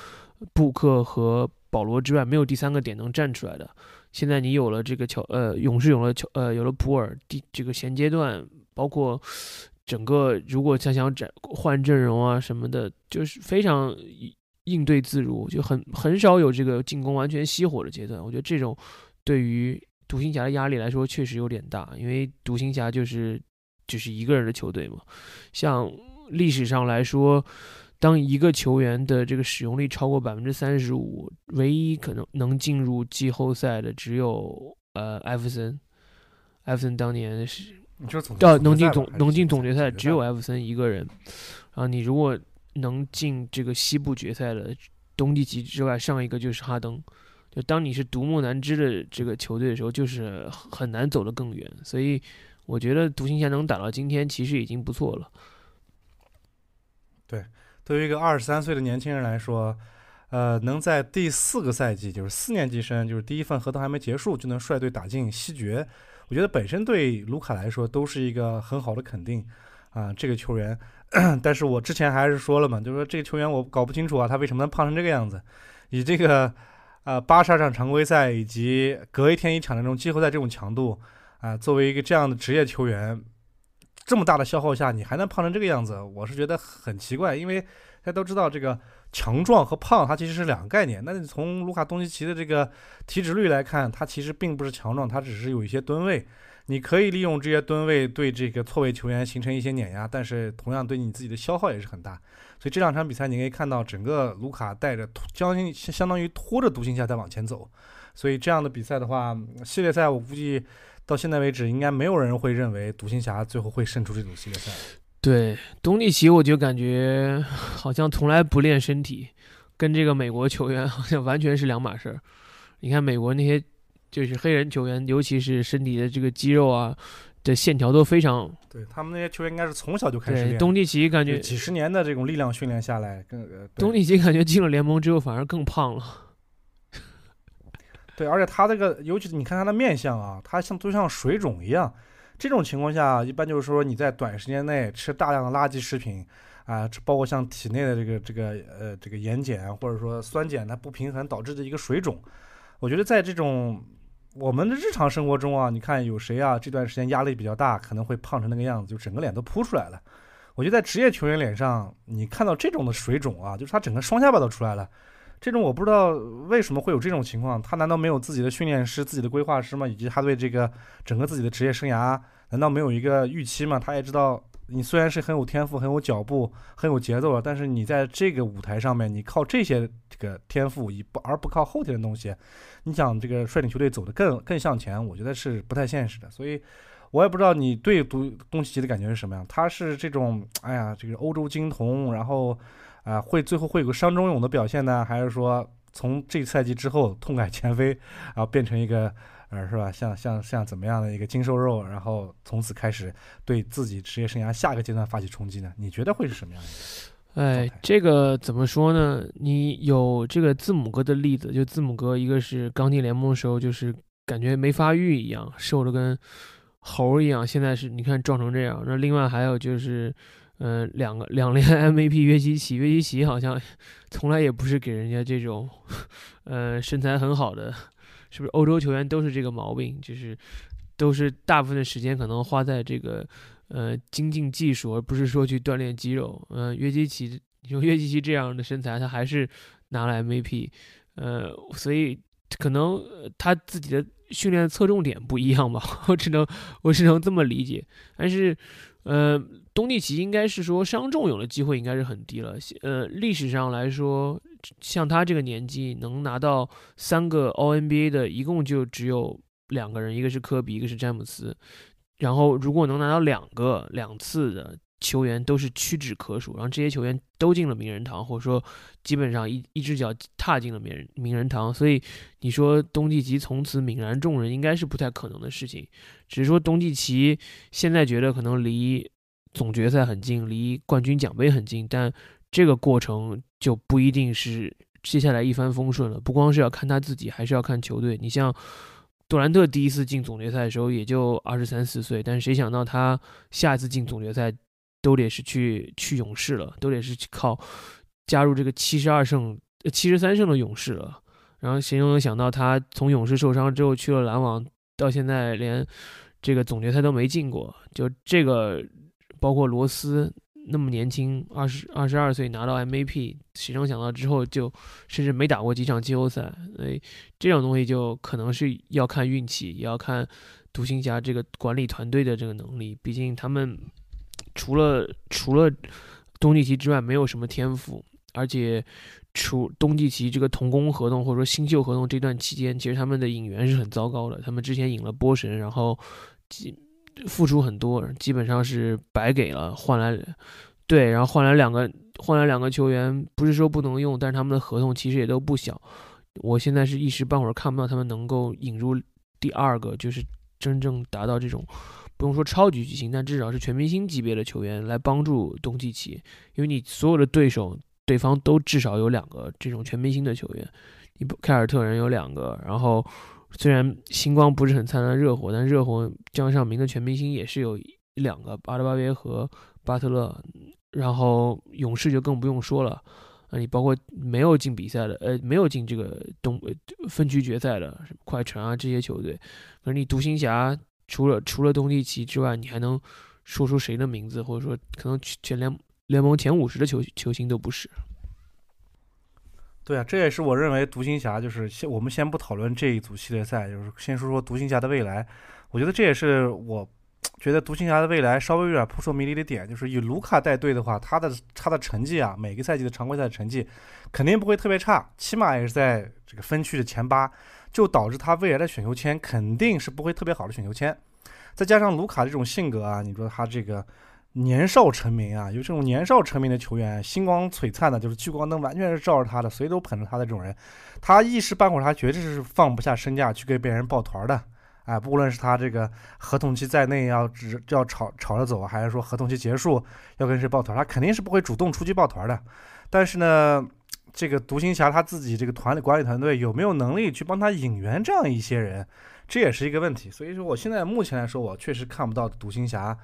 布克和保罗之外，没有第三个点能站出来的。现在你有了这个球，呃，勇士有了球，呃，有了普尔，第这个衔接段，包括整个如果他想展换阵容啊什么的，就是非常。应对自如，就很很少有这个进攻完全熄火的阶段。我觉得这种对于独行侠的压力来说确实有点大，因为独行侠就是就是一个人的球队嘛。像历史上来说，当一个球员的这个使用率超过百分之三十五，唯一可能能进入季后赛的只有呃艾弗森。艾弗森当年是到能进总能进总决赛只有艾弗森一个人。然后你如果能进这个西部决赛的东契奇之外，上一个就是哈登。就当你是独木难支的这个球队的时候，就是很难走得更远。所以我觉得独行侠能打到今天，其实已经不错了。对，对于一个二十三岁的年轻人来说，呃，能在第四个赛季，就是四年级生，就是第一份合同还没结束，就能率队打进西决，我觉得本身对卢卡来说都是一个很好的肯定啊。这个球员。但是我之前还是说了嘛，就是说这个球员我搞不清楚啊，他为什么能胖成这个样子？以这个呃八十二场常规赛以及隔一天一场的这种季后赛这种强度啊，作为一个这样的职业球员，这么大的消耗下，你还能胖成这个样子？我是觉得很奇怪，因为大家都知道这个强壮和胖它其实是两个概念。那你从卢卡东契奇的这个体脂率来看，他其实并不是强壮，他只是有一些吨位。你可以利用这些吨位对这个错位球员形成一些碾压，但是同样对你自己的消耗也是很大。所以这两场比赛你可以看到，整个卢卡带着将近相当于拖着独行侠在往前走。所以这样的比赛的话，系列赛我估计到现在为止，应该没有人会认为独行侠最后会胜出这种系列赛。对，东契奇我就感觉好像从来不练身体，跟这个美国球员 好像完全是两码事儿。你看美国那些。就是黑人球员，尤其是身体的这个肌肉啊的线条都非常。对他们那些球员应该是从小就开始练。东契奇感觉几十年的这种力量训练下来，更东契奇感觉进了联盟之后反而更胖了。对，而且他这个，尤其是你看他的面相啊，他像就像水肿一样。这种情况下，一般就是说你在短时间内吃大量的垃圾食品啊，包括像体内的这个这个呃这个盐碱或者说酸碱它不平衡导致的一个水肿。我觉得在这种。我们的日常生活中啊，你看有谁啊？这段时间压力比较大，可能会胖成那个样子，就整个脸都扑出来了。我觉得在职业球员脸上，你看到这种的水肿啊，就是他整个双下巴都出来了。这种我不知道为什么会有这种情况，他难道没有自己的训练师、自己的规划师吗？以及他对这个整个自己的职业生涯，难道没有一个预期吗？他也知道你虽然是很有天赋、很有脚步、很有节奏，但是你在这个舞台上面，你靠这些这个天赋，以不而不靠后天的东西，你想这个率领球队走得更更向前，我觉得是不太现实的。所以，我也不知道你对东东契奇的感觉是什么样。他是这种，哎呀，这个欧洲金童，然后啊，会最后会有个伤中勇的表现呢，还是说从这赛季之后痛改前非，然后变成一个？呃，是吧？像像像怎么样的一个精瘦肉，然后从此开始对自己职业生涯下个阶段发起冲击呢？你觉得会是什么样的？哎，这个怎么说呢？你有这个字母哥的例子，就字母哥，一个是刚进联盟的时候就是感觉没发育一样，瘦的跟猴一样，现在是你看壮成这样。那另外还有就是，嗯，两个两连 MVP 约基奇，约基奇好像 从来也不是给人家这种，呃，身材很好的。是不是欧洲球员都是这个毛病？就是都是大部分的时间可能花在这个呃精进技术，而不是说去锻炼肌肉。嗯，约基奇，你说约基奇这样的身材，他还是拿了 MVP。呃，所以可能他自己的训练侧重点不一样吧，我只能我只能这么理解。但是，呃，东契奇应该是说伤重有的机会应该是很低了。呃，历史上来说。像他这个年纪能拿到三个 O N B A 的，一共就只有两个人，一个是科比，一个是詹姆斯。然后如果能拿到两个两次的球员，都是屈指可数。然后这些球员都进了名人堂，或者说基本上一一只脚踏进了名人名人堂。所以你说东契奇从此泯然众人，应该是不太可能的事情。只是说东契奇现在觉得可能离总决赛很近，离冠军奖杯很近，但。这个过程就不一定是接下来一帆风顺了，不光是要看他自己，还是要看球队。你像杜兰特第一次进总决赛的时候也就二十三四岁，但是谁想到他下一次进总决赛都得是去去勇士了，都得是去靠加入这个七十二胜、七十三胜的勇士了。然后谁能想到他从勇士受伤之后去了篮网，到现在连这个总决赛都没进过。就这个，包括罗斯。那么年轻，二十二十二岁拿到 MVP，谁能想到之后就甚至没打过几场季后赛？所以这种东西就可能是要看运气，也要看独行侠这个管理团队的这个能力。毕竟他们除了除了东契奇之外，没有什么天赋，而且除东契奇这个童工合同或者说新秀合同这段期间，其实他们的引援是很糟糕的。他们之前引了波神，然后。付出很多，基本上是白给了，换来，对，然后换来两个，换来两个球员，不是说不能用，但是他们的合同其实也都不小。我现在是一时半会儿看不到他们能够引入第二个，就是真正达到这种，不用说超级巨星，但至少是全明星级别的球员来帮助东契奇，因为你所有的对手，对方都至少有两个这种全明星的球员，你不凯尔特人有两个，然后。虽然星光不是很灿烂，热火，但热火将上名的全明星也是有两个，巴德巴约和巴特勒。然后勇士就更不用说了，啊，你包括没有进比赛的，呃，没有进这个东呃分区决赛的，快船啊这些球队。可是你独行侠除了除了东契奇之外，你还能说出谁的名字？或者说可能全联联盟前五十的球球星都不是。对啊，这也是我认为独行侠就是先我们先不讨论这一组系列赛，就是先说说独行侠的未来。我觉得这也是我觉得独行侠的未来稍微有点扑朔迷离的点，就是以卢卡带队的话，他的他的成绩啊，每个赛季的常规赛成绩肯定不会特别差，起码也是在这个分区的前八，就导致他未来的选秀签肯定是不会特别好的选秀签。再加上卢卡这种性格啊，你说他这个。年少成名啊，有这种年少成名的球员，星光璀璨的，就是聚光灯完全是照着他的，谁都捧着他的这种人，他一时半会儿他绝对是放不下身价去跟别人抱团的，哎，不论是他这个合同期在内要只要吵吵着走，还是说合同期结束要跟谁抱团，他肯定是不会主动出击抱团的。但是呢，这个独行侠他自己这个团里管理团队有没有能力去帮他引援这样一些人，这也是一个问题。所以说，我现在目前来说，我确实看不到独行侠。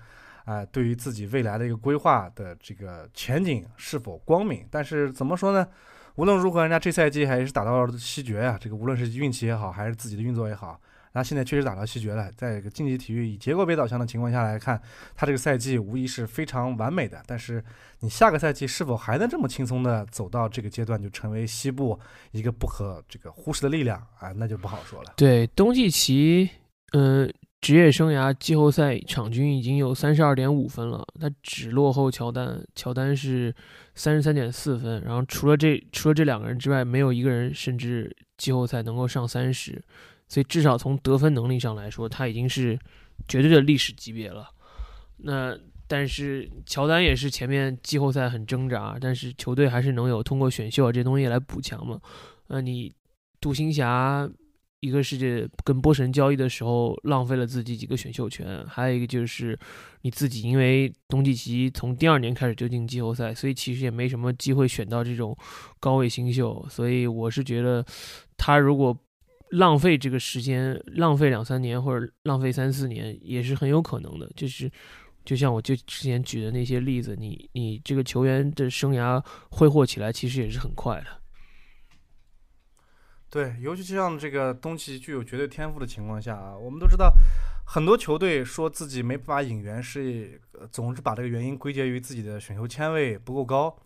啊，对于自己未来的一个规划的这个前景是否光明？但是怎么说呢？无论如何，人家这赛季还是打到了西决啊。这个无论是运气也好，还是自己的运作也好，那现在确实打到西决了。在这个竞技体育以结果为导向的情况下来看，他这个赛季无疑是非常完美的。但是你下个赛季是否还能这么轻松的走到这个阶段，就成为西部一个不可这个忽视的力量啊？那就不好说了。对，东契奇，嗯。职业生涯季后赛场均已经有三十二点五分了，他只落后乔丹，乔丹是三十三点四分。然后除了这除了这两个人之外，没有一个人甚至季后赛能够上三十，所以至少从得分能力上来说，他已经是绝对的历史级别了。那但是乔丹也是前面季后赛很挣扎，但是球队还是能有通过选秀啊这东西来补强嘛。那你独行侠。一个是这跟波神交易的时候浪费了自己几个选秀权，还有一个就是你自己因为东契奇从第二年开始就进季后赛，所以其实也没什么机会选到这种高位新秀。所以我是觉得他如果浪费这个时间，浪费两三年或者浪费三四年也是很有可能的。就是就像我就之前举的那些例子，你你这个球员的生涯挥霍起来其实也是很快的。对，尤其像这个东契具有绝对天赋的情况下啊，我们都知道，很多球队说自己没办法引援，是总是把这个原因归结于自己的选秀签位不够高。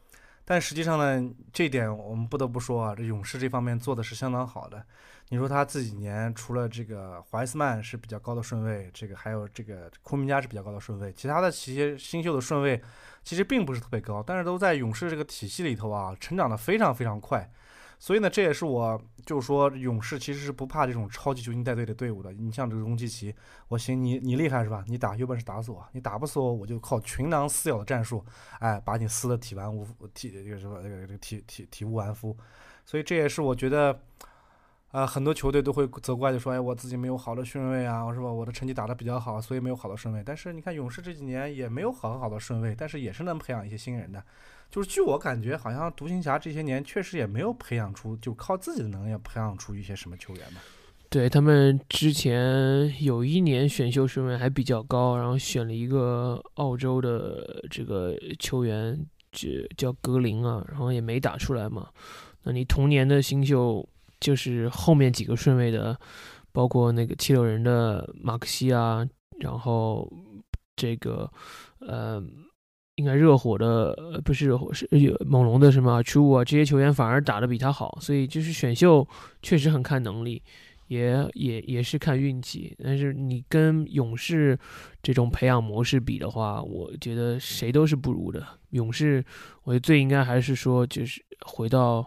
但实际上呢，这点我们不得不说啊，这勇士这方面做的是相当好的。你说他这几年除了这个怀斯曼是比较高的顺位，这个还有这个库明加是比较高的顺位，其他的这些新秀的顺位其实并不是特别高，但是都在勇士这个体系里头啊，成长的非常非常快。所以呢，这也是我就是说，勇士其实是不怕这种超级球星带队的队伍的。你像这个东契奇，我行，你你厉害是吧？你打有本事打死我，你打不死我，我就靠群狼撕咬的战术，哎，把你撕的体完无体这个什么这个这个体体体无完肤。所以这也是我觉得，啊，很多球队都会责怪，就说，哎，我自己没有好的顺位啊，是吧？我的成绩打得比较好，所以没有好的顺位。但是你看勇士这几年也没有很好的顺位，但是也是能培养一些新人的。就是据我感觉，好像独行侠这些年确实也没有培养出，就靠自己的能力培养出一些什么球员吧。对他们之前有一年选秀顺位还比较高，然后选了一个澳洲的这个球员，这叫格林啊，然后也没打出来嘛。那你同年的新秀就是后面几个顺位的，包括那个七六人的马克西啊，然后这个呃。应该热火的不是热火是猛龙的什么出啊这些球员反而打得比他好，所以就是选秀确实很看能力，也也也是看运气。但是你跟勇士这种培养模式比的话，我觉得谁都是不如的。勇士，我觉得最应该还是说就是回到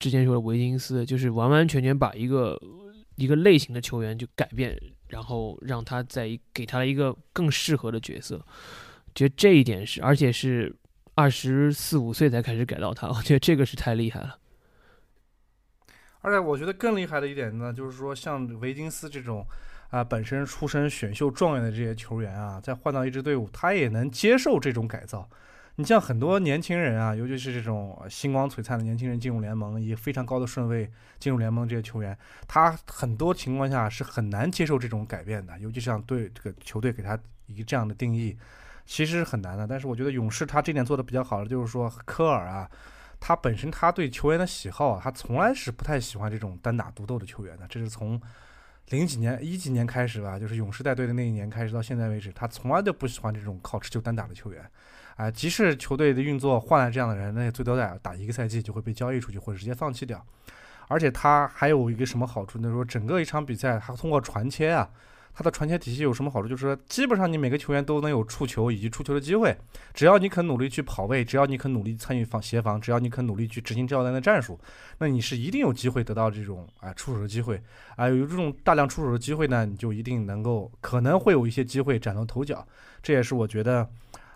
之前说的维金斯，就是完完全全把一个一个类型的球员就改变，然后让他在给他一个更适合的角色。觉得这一点是，而且是二十四五岁才开始改造他，我觉得这个是太厉害了。而且我觉得更厉害的一点呢，就是说像维金斯这种啊，本身出身选秀状元的这些球员啊，再换到一支队伍，他也能接受这种改造。你像很多年轻人啊，尤其是这种星光璀璨的年轻人进入联盟，以非常高的顺位进入联盟这些球员，他很多情况下是很难接受这种改变的，尤其是像对这个球队给他一个这样的定义。其实是很难的，但是我觉得勇士他这点做的比较好的就是说科尔啊，他本身他对球员的喜好啊，他从来是不太喜欢这种单打独斗的球员的。这是从零几年一几年开始吧，就是勇士带队的那一年开始到现在为止，他从来都不喜欢这种靠持球单打的球员。啊，即使球队的运作换来这样的人，那也最多在打一个赛季就会被交易出去或者直接放弃掉。而且他还有一个什么好处呢？说整个一场比赛他通过传切啊。他的传切体系有什么好处？就是说，基本上你每个球员都能有触球以及出球的机会，只要你肯努力去跑位，只要你肯努力参与防协防，只要你肯努力去执行教练的战术，那你是一定有机会得到这种啊出手的机会啊。有这种大量出手的机会呢，你就一定能够可能会有一些机会崭露头角。这也是我觉得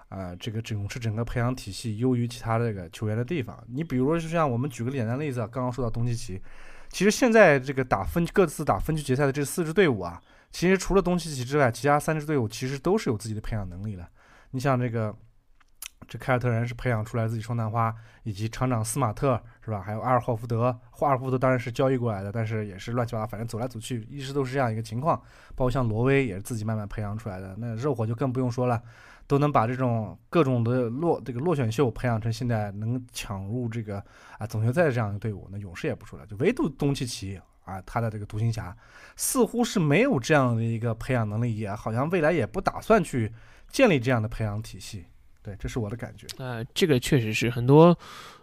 啊，这个勇士整个培养体系优于其他这个球员的地方。你比如说，就像我们举个简单例子，刚刚说到东契奇，其实现在这个打分各自打分区决赛的这四支队伍啊。其实除了东契奇之外，其他三支队伍其实都是有自己的培养能力的。你像这个，这凯尔特人是培养出来自己双探花，以及厂长斯马特是吧？还有阿尔霍福德，霍尔霍福德当然是交易过来的，但是也是乱七八糟，反正走来走去一直都是这样一个情况。包括像罗威也是自己慢慢培养出来的。那热火就更不用说了，都能把这种各种的落这个落选秀培养成现在能抢入这个啊总决赛这样一个队伍。那勇士也不出来，就唯独东契奇。啊，他的这个独行侠似乎是没有这样的一个培养能力，也好像未来也不打算去建立这样的培养体系。对，这是我的感觉。呃，这个确实是很多，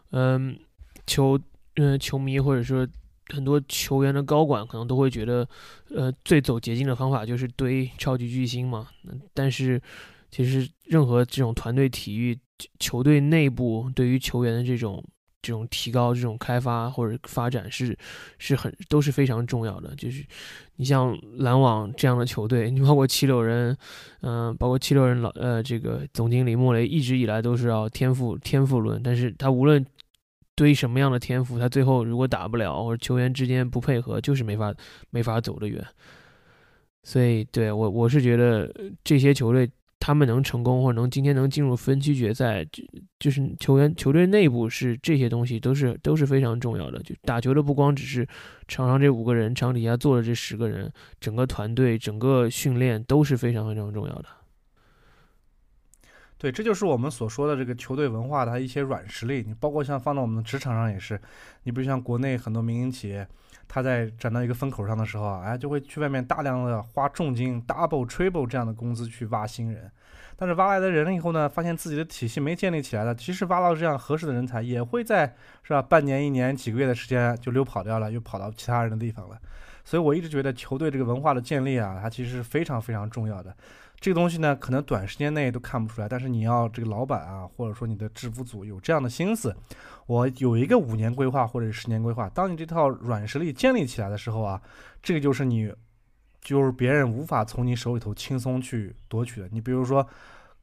嗯，球，嗯，球迷或者说很多球员的高管可能都会觉得，呃，最走捷径的方法就是堆超级巨星嘛。但是，其实任何这种团队体育球队内部对于球员的这种这种提高、这种开发或者发展是是很都是非常重要的。就是你像篮网这样的球队，你包括七六人，嗯，包括七六人老呃这个总经理莫雷一直以来都是要天赋天赋论，但是他无论堆什么样的天赋，他最后如果打不了，或者球员之间不配合，就是没法没法走得远。所以，对我我是觉得这些球队他们能成功，或者能今天能进入分区决赛，就就是球员球队内部是这些东西都是都是非常重要的。就打球的不光只是场上这五个人，场底下坐的这十个人，整个团队整个训练都是非常非常重要的。对，这就是我们所说的这个球队文化的一些软实力。你包括像放到我们的职场上也是，你比如像国内很多民营企业，他在站到一个风口上的时候啊，哎，就会去外面大量的花重金 double triple 这样的工资去挖新人。但是挖来的人了以后呢，发现自己的体系没建立起来了，即使挖到这样合适的人才，也会在是吧半年、一年、几个月的时间就溜跑掉了，又跑到其他人的地方了。所以我一直觉得球队这个文化的建立啊，它其实是非常非常重要的。这个东西呢，可能短时间内都看不出来，但是你要这个老板啊，或者说你的制服组有这样的心思，我有一个五年规划或者十年规划。当你这套软实力建立起来的时候啊，这个就是你，就是别人无法从你手里头轻松去夺取的。你比如说，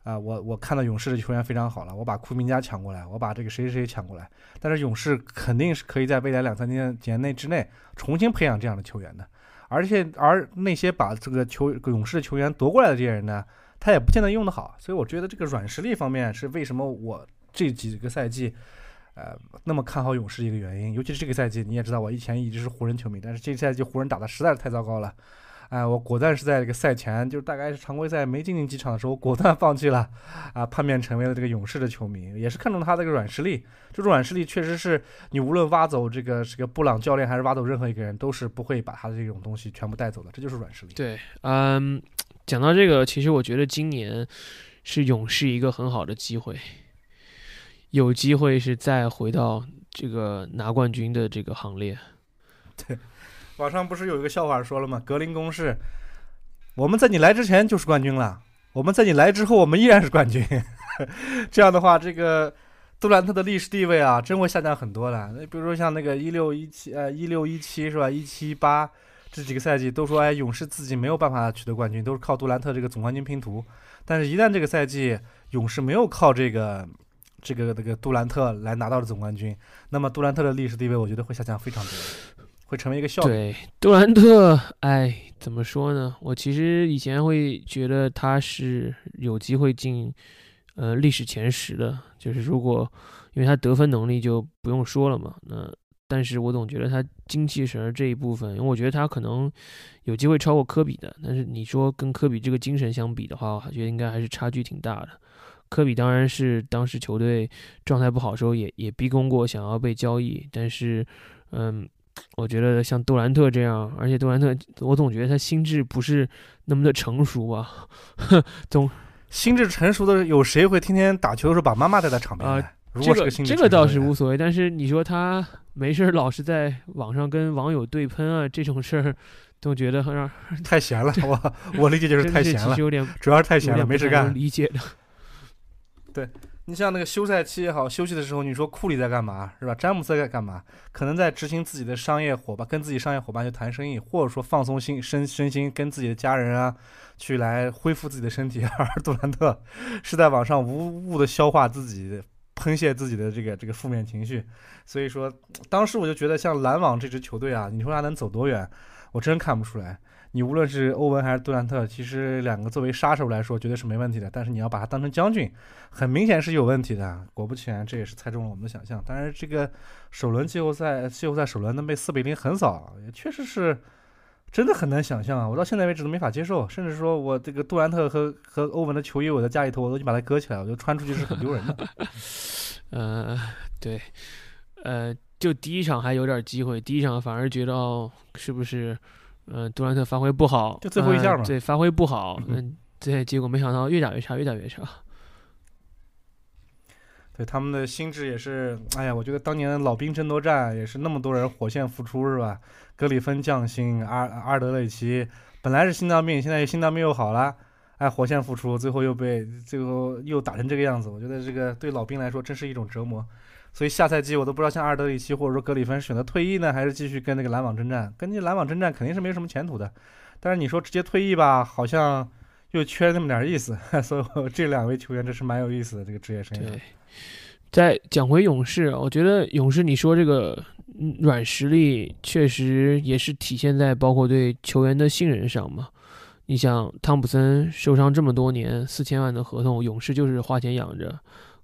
啊，我我看到勇士的球员非常好了，我把库明加抢过来，我把这个谁谁谁抢过来，但是勇士肯定是可以在未来两三年年内之内重新培养这样的球员的。而且，而那些把这个球勇士的球员夺过来的这些人呢，他也不见得用得好。所以我觉得这个软实力方面是为什么我这几个赛季，呃，那么看好勇士一个原因。尤其是这个赛季，你也知道，我以前一直是湖人球迷，但是这个赛季湖人打的实在是太糟糕了。哎，我果断是在这个赛前，就是大概是常规赛没进进几场的时候，果断放弃了，啊，叛变成为了这个勇士的球迷，也是看中他这个软实力。这种软实力确实是你无论挖走这个这个布朗教练，还是挖走任何一个人，都是不会把他的这种东西全部带走的。这就是软实力。对，嗯，讲到这个，其实我觉得今年是勇士一个很好的机会，有机会是再回到这个拿冠军的这个行列。对。网上不是有一个笑话说了吗？格林公式，我们在你来之前就是冠军了，我们在你来之后，我们依然是冠军。这样的话，这个杜兰特的历史地位啊，真会下降很多了。那比如说像那个一六一七，呃，一六一七是吧？一七八这几个赛季都说，哎，勇士自己没有办法取得冠军，都是靠杜兰特这个总冠军拼图。但是，一旦这个赛季勇士没有靠这个这个这个杜兰特来拿到了总冠军，那么杜兰特的历史地位，我觉得会下降非常多。会成为一个笑对杜兰特，哎，怎么说呢？我其实以前会觉得他是有机会进，呃，历史前十的。就是如果，因为他得分能力就不用说了嘛。那，但是我总觉得他精气神这一部分，因为我觉得他可能有机会超过科比的。但是你说跟科比这个精神相比的话，我觉得应该还是差距挺大的。科比当然是当时球队状态不好的时候也也逼宫过，想要被交易，但是，嗯。我觉得像杜兰特这样，而且杜兰特，我总觉得他心智不是那么的成熟吧？总心智成熟的有谁会天天打球的时候把妈妈带在场边？啊，这个这个倒是无所谓。但是你说他没事老是在网上跟网友对喷啊，这种事儿，都觉得很让 太闲了。我我理解就是太闲了，有点主要是太闲了，没事干。理解的，对。你像那个休赛期也好，休息的时候，你说库里在干嘛，是吧？詹姆斯在干嘛？可能在执行自己的商业伙伴，跟自己商业伙伴去谈生意，或者说放松心身身心，跟自己的家人啊，去来恢复自己的身体。而杜兰特是在网上无误的消化自己，喷泄自己的这个这个负面情绪。所以说，当时我就觉得，像篮网这支球队啊，你说他能走多远，我真看不出来。你无论是欧文还是杜兰特，其实两个作为杀手来说，绝对是没问题的。但是你要把他当成将军，很明显是有问题的。果不其然，这也是猜中了我们的想象。但是这个首轮季后赛，季后赛首轮能被四比零横扫，也确实是真的很难想象啊！我到现在为止都没法接受。甚至说我这个杜兰特和和欧文的球衣，我在家里头我都已经把它搁起来，我觉得穿出去是很丢人的。呃，对，呃，就第一场还有点机会，第一场反而觉得是不是？嗯，杜兰特发挥不好，就最后一下嘛。对，发挥不好，嗯，对，结果没想到越打越差，越打越差。对他们的心智也是，哎呀，我觉得当年老兵争夺战也是那么多人火线复出是吧？格里芬降薪，阿阿尔德雷奇本来是心脏病，现在心脏病又好了，哎，火线复出，最后又被最后又打成这个样子，我觉得这个对老兵来说真是一种折磨。所以下赛季我都不知道像阿尔德里奇或者说格里芬选择退役呢，还是继续跟那个篮网征战。跟那篮网征战肯定是没什么前途的，但是你说直接退役吧，好像又缺那么点意思。所以这两位球员真是蛮有意思的这个职业生涯。再讲回勇士，我觉得勇士你说这个软实力确实也是体现在包括对球员的信任上嘛。你想汤普森受伤这么多年，四千万的合同，勇士就是花钱养着。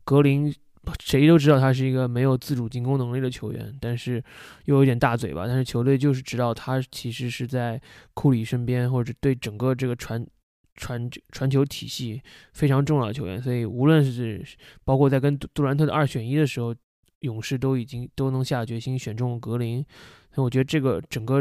格林谁都知道他是一个没有自主进攻能力的球员，但是又有点大嘴巴，但是球队就是知道他其实是在库里身边，或者对整个这个传。传传球体系非常重要的球员，所以无论是包括在跟杜杜兰特的二选一的时候，勇士都已经都能下决心选中格林。那我觉得这个整个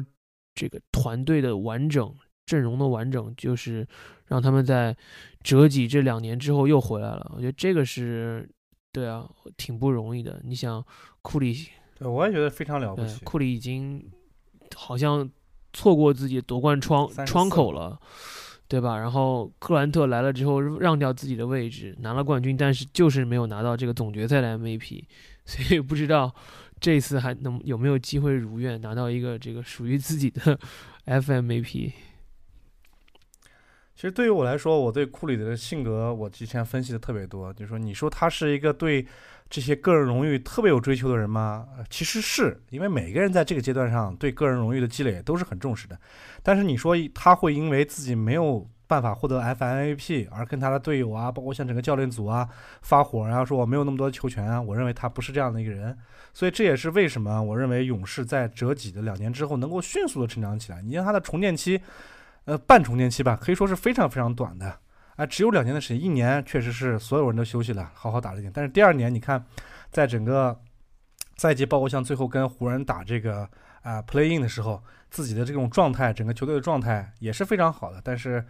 这个团队的完整阵容的完整，就是让他们在折戟这两年之后又回来了。我觉得这个是对啊，挺不容易的。你想库里，对我也觉得非常了不起。库里已经好像错过自己夺冠窗窗口了。对吧？然后克兰特来了之后，让掉自己的位置，拿了冠军，但是就是没有拿到这个总决赛的 MVP，所以不知道这次还能有没有机会如愿拿到一个这个属于自己的 FMVP。其实对于我来说，我对库里的性格，我之前分析的特别多，就是说，你说他是一个对这些个人荣誉特别有追求的人吗？其实是因为每个人在这个阶段上对个人荣誉的积累都是很重视的。但是你说他会因为自己没有办法获得 FMVP 而跟他的队友啊，包括像整个教练组啊发火，然后说我没有那么多球权啊？我认为他不是这样的一个人。所以这也是为什么我认为勇士在折戟的两年之后能够迅速的成长起来。你像他的重建期。呃，半重建期吧，可以说是非常非常短的，啊，只有两年的时间，一年确实是所有人都休息了，好好打了一点。但是第二年，你看，在整个赛季，包括像最后跟湖人打这个啊 play in 的时候，自己的这种状态，整个球队的状态也是非常好的。但是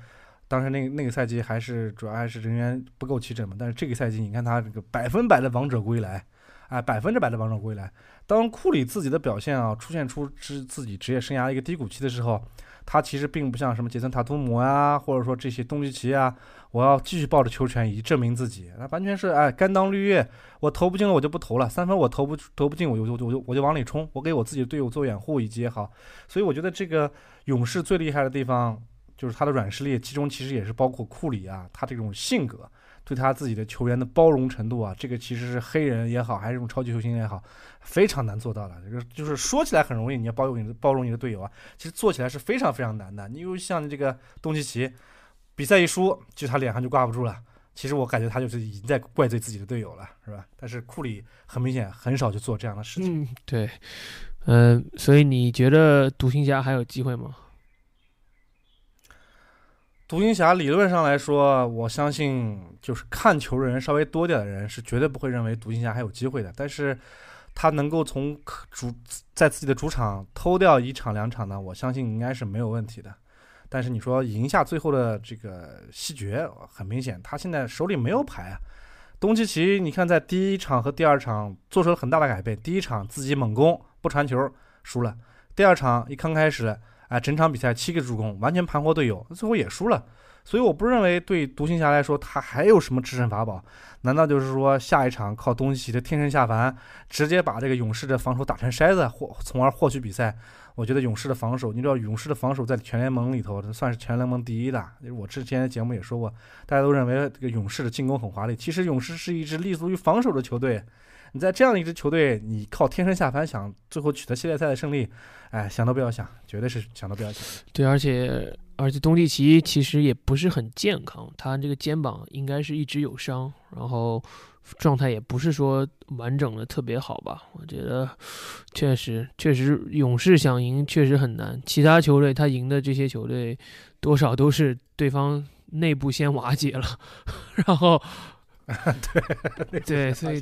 当时那那个赛季还是主要还是人员不够齐整嘛。但是这个赛季，你看他这个百分百的王者归来，啊，百分之百的王者归来。当库里自己的表现啊出现出之自己职业生涯一个低谷期的时候。他其实并不像什么杰森塔图姆啊，或者说这些东契奇啊，我要继续抱着球权以证明自己。那完全是哎，甘当绿叶，我投不进了我就不投了，三分我投不投不进我就我就我就我就往里冲，我给我自己的队友做掩护以及也好。所以我觉得这个勇士最厉害的地方就是他的软实力，其中其实也是包括库里啊，他这种性格。对他自己的球员的包容程度啊，这个其实是黑人也好，还是这种超级球星也好，非常难做到的。这个就是说起来很容易，你要包容你的包容你的队友啊，其实做起来是非常非常难的。你又像这个东契奇，比赛一输，就他脸上就挂不住了。其实我感觉他就是已经在怪罪自己的队友了，是吧？但是库里很明显很少去做这样的事情。嗯，对，嗯，所以你觉得独行侠还有机会吗？独行侠理论上来说，我相信就是看球人稍微多点的人是绝对不会认为独行侠还有机会的。但是，他能够从主在自己的主场偷掉一场两场呢？我相信应该是没有问题的。但是你说赢下最后的这个西决，很明显他现在手里没有牌啊。东契奇，你看在第一场和第二场做出了很大的改变。第一场自己猛攻不传球输了，第二场一刚开始。啊，整场比赛七个助攻，完全盘活队友，最后也输了。所以我不认为对独行侠来说，他还有什么制胜法宝？难道就是说下一场靠东契奇的天神下凡，直接把这个勇士的防守打成筛子，获从而获取比赛？我觉得勇士的防守，你知道勇士的防守在全联盟里头算是全联盟第一的。我之前的节目也说过，大家都认为这个勇士的进攻很华丽，其实勇士是一支立足于防守的球队。你在这样的一支球队，你靠天生下凡想最后取得系列赛的胜利，哎，想都不要想，绝对是想都不要想。对，而且而且东契奇其实也不是很健康，他这个肩膀应该是一直有伤，然后状态也不是说完整的特别好吧？我觉得确实确实勇士想赢确实很难，其他球队他赢的这些球队多少都是对方内部先瓦解了，然后。对 对，所以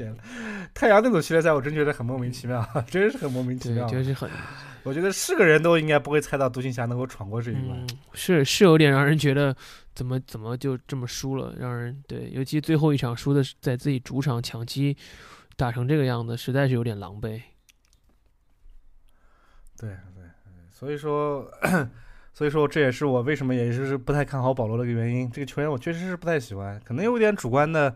太阳那种系列赛，我真觉得很莫名其妙，真是很莫名其妙。就是很，我觉得是个人都应该不会猜到独行侠能够闯过这一关。是是有点让人觉得怎么怎么就这么输了，让人对，尤其最后一场输的是在自己主场抢七，打成这个样子，实在是有点狼狈。对对，所以说，所以说这也是我为什么也是不太看好保罗的一个原因。这个球员我确实是不太喜欢，可能有点主观的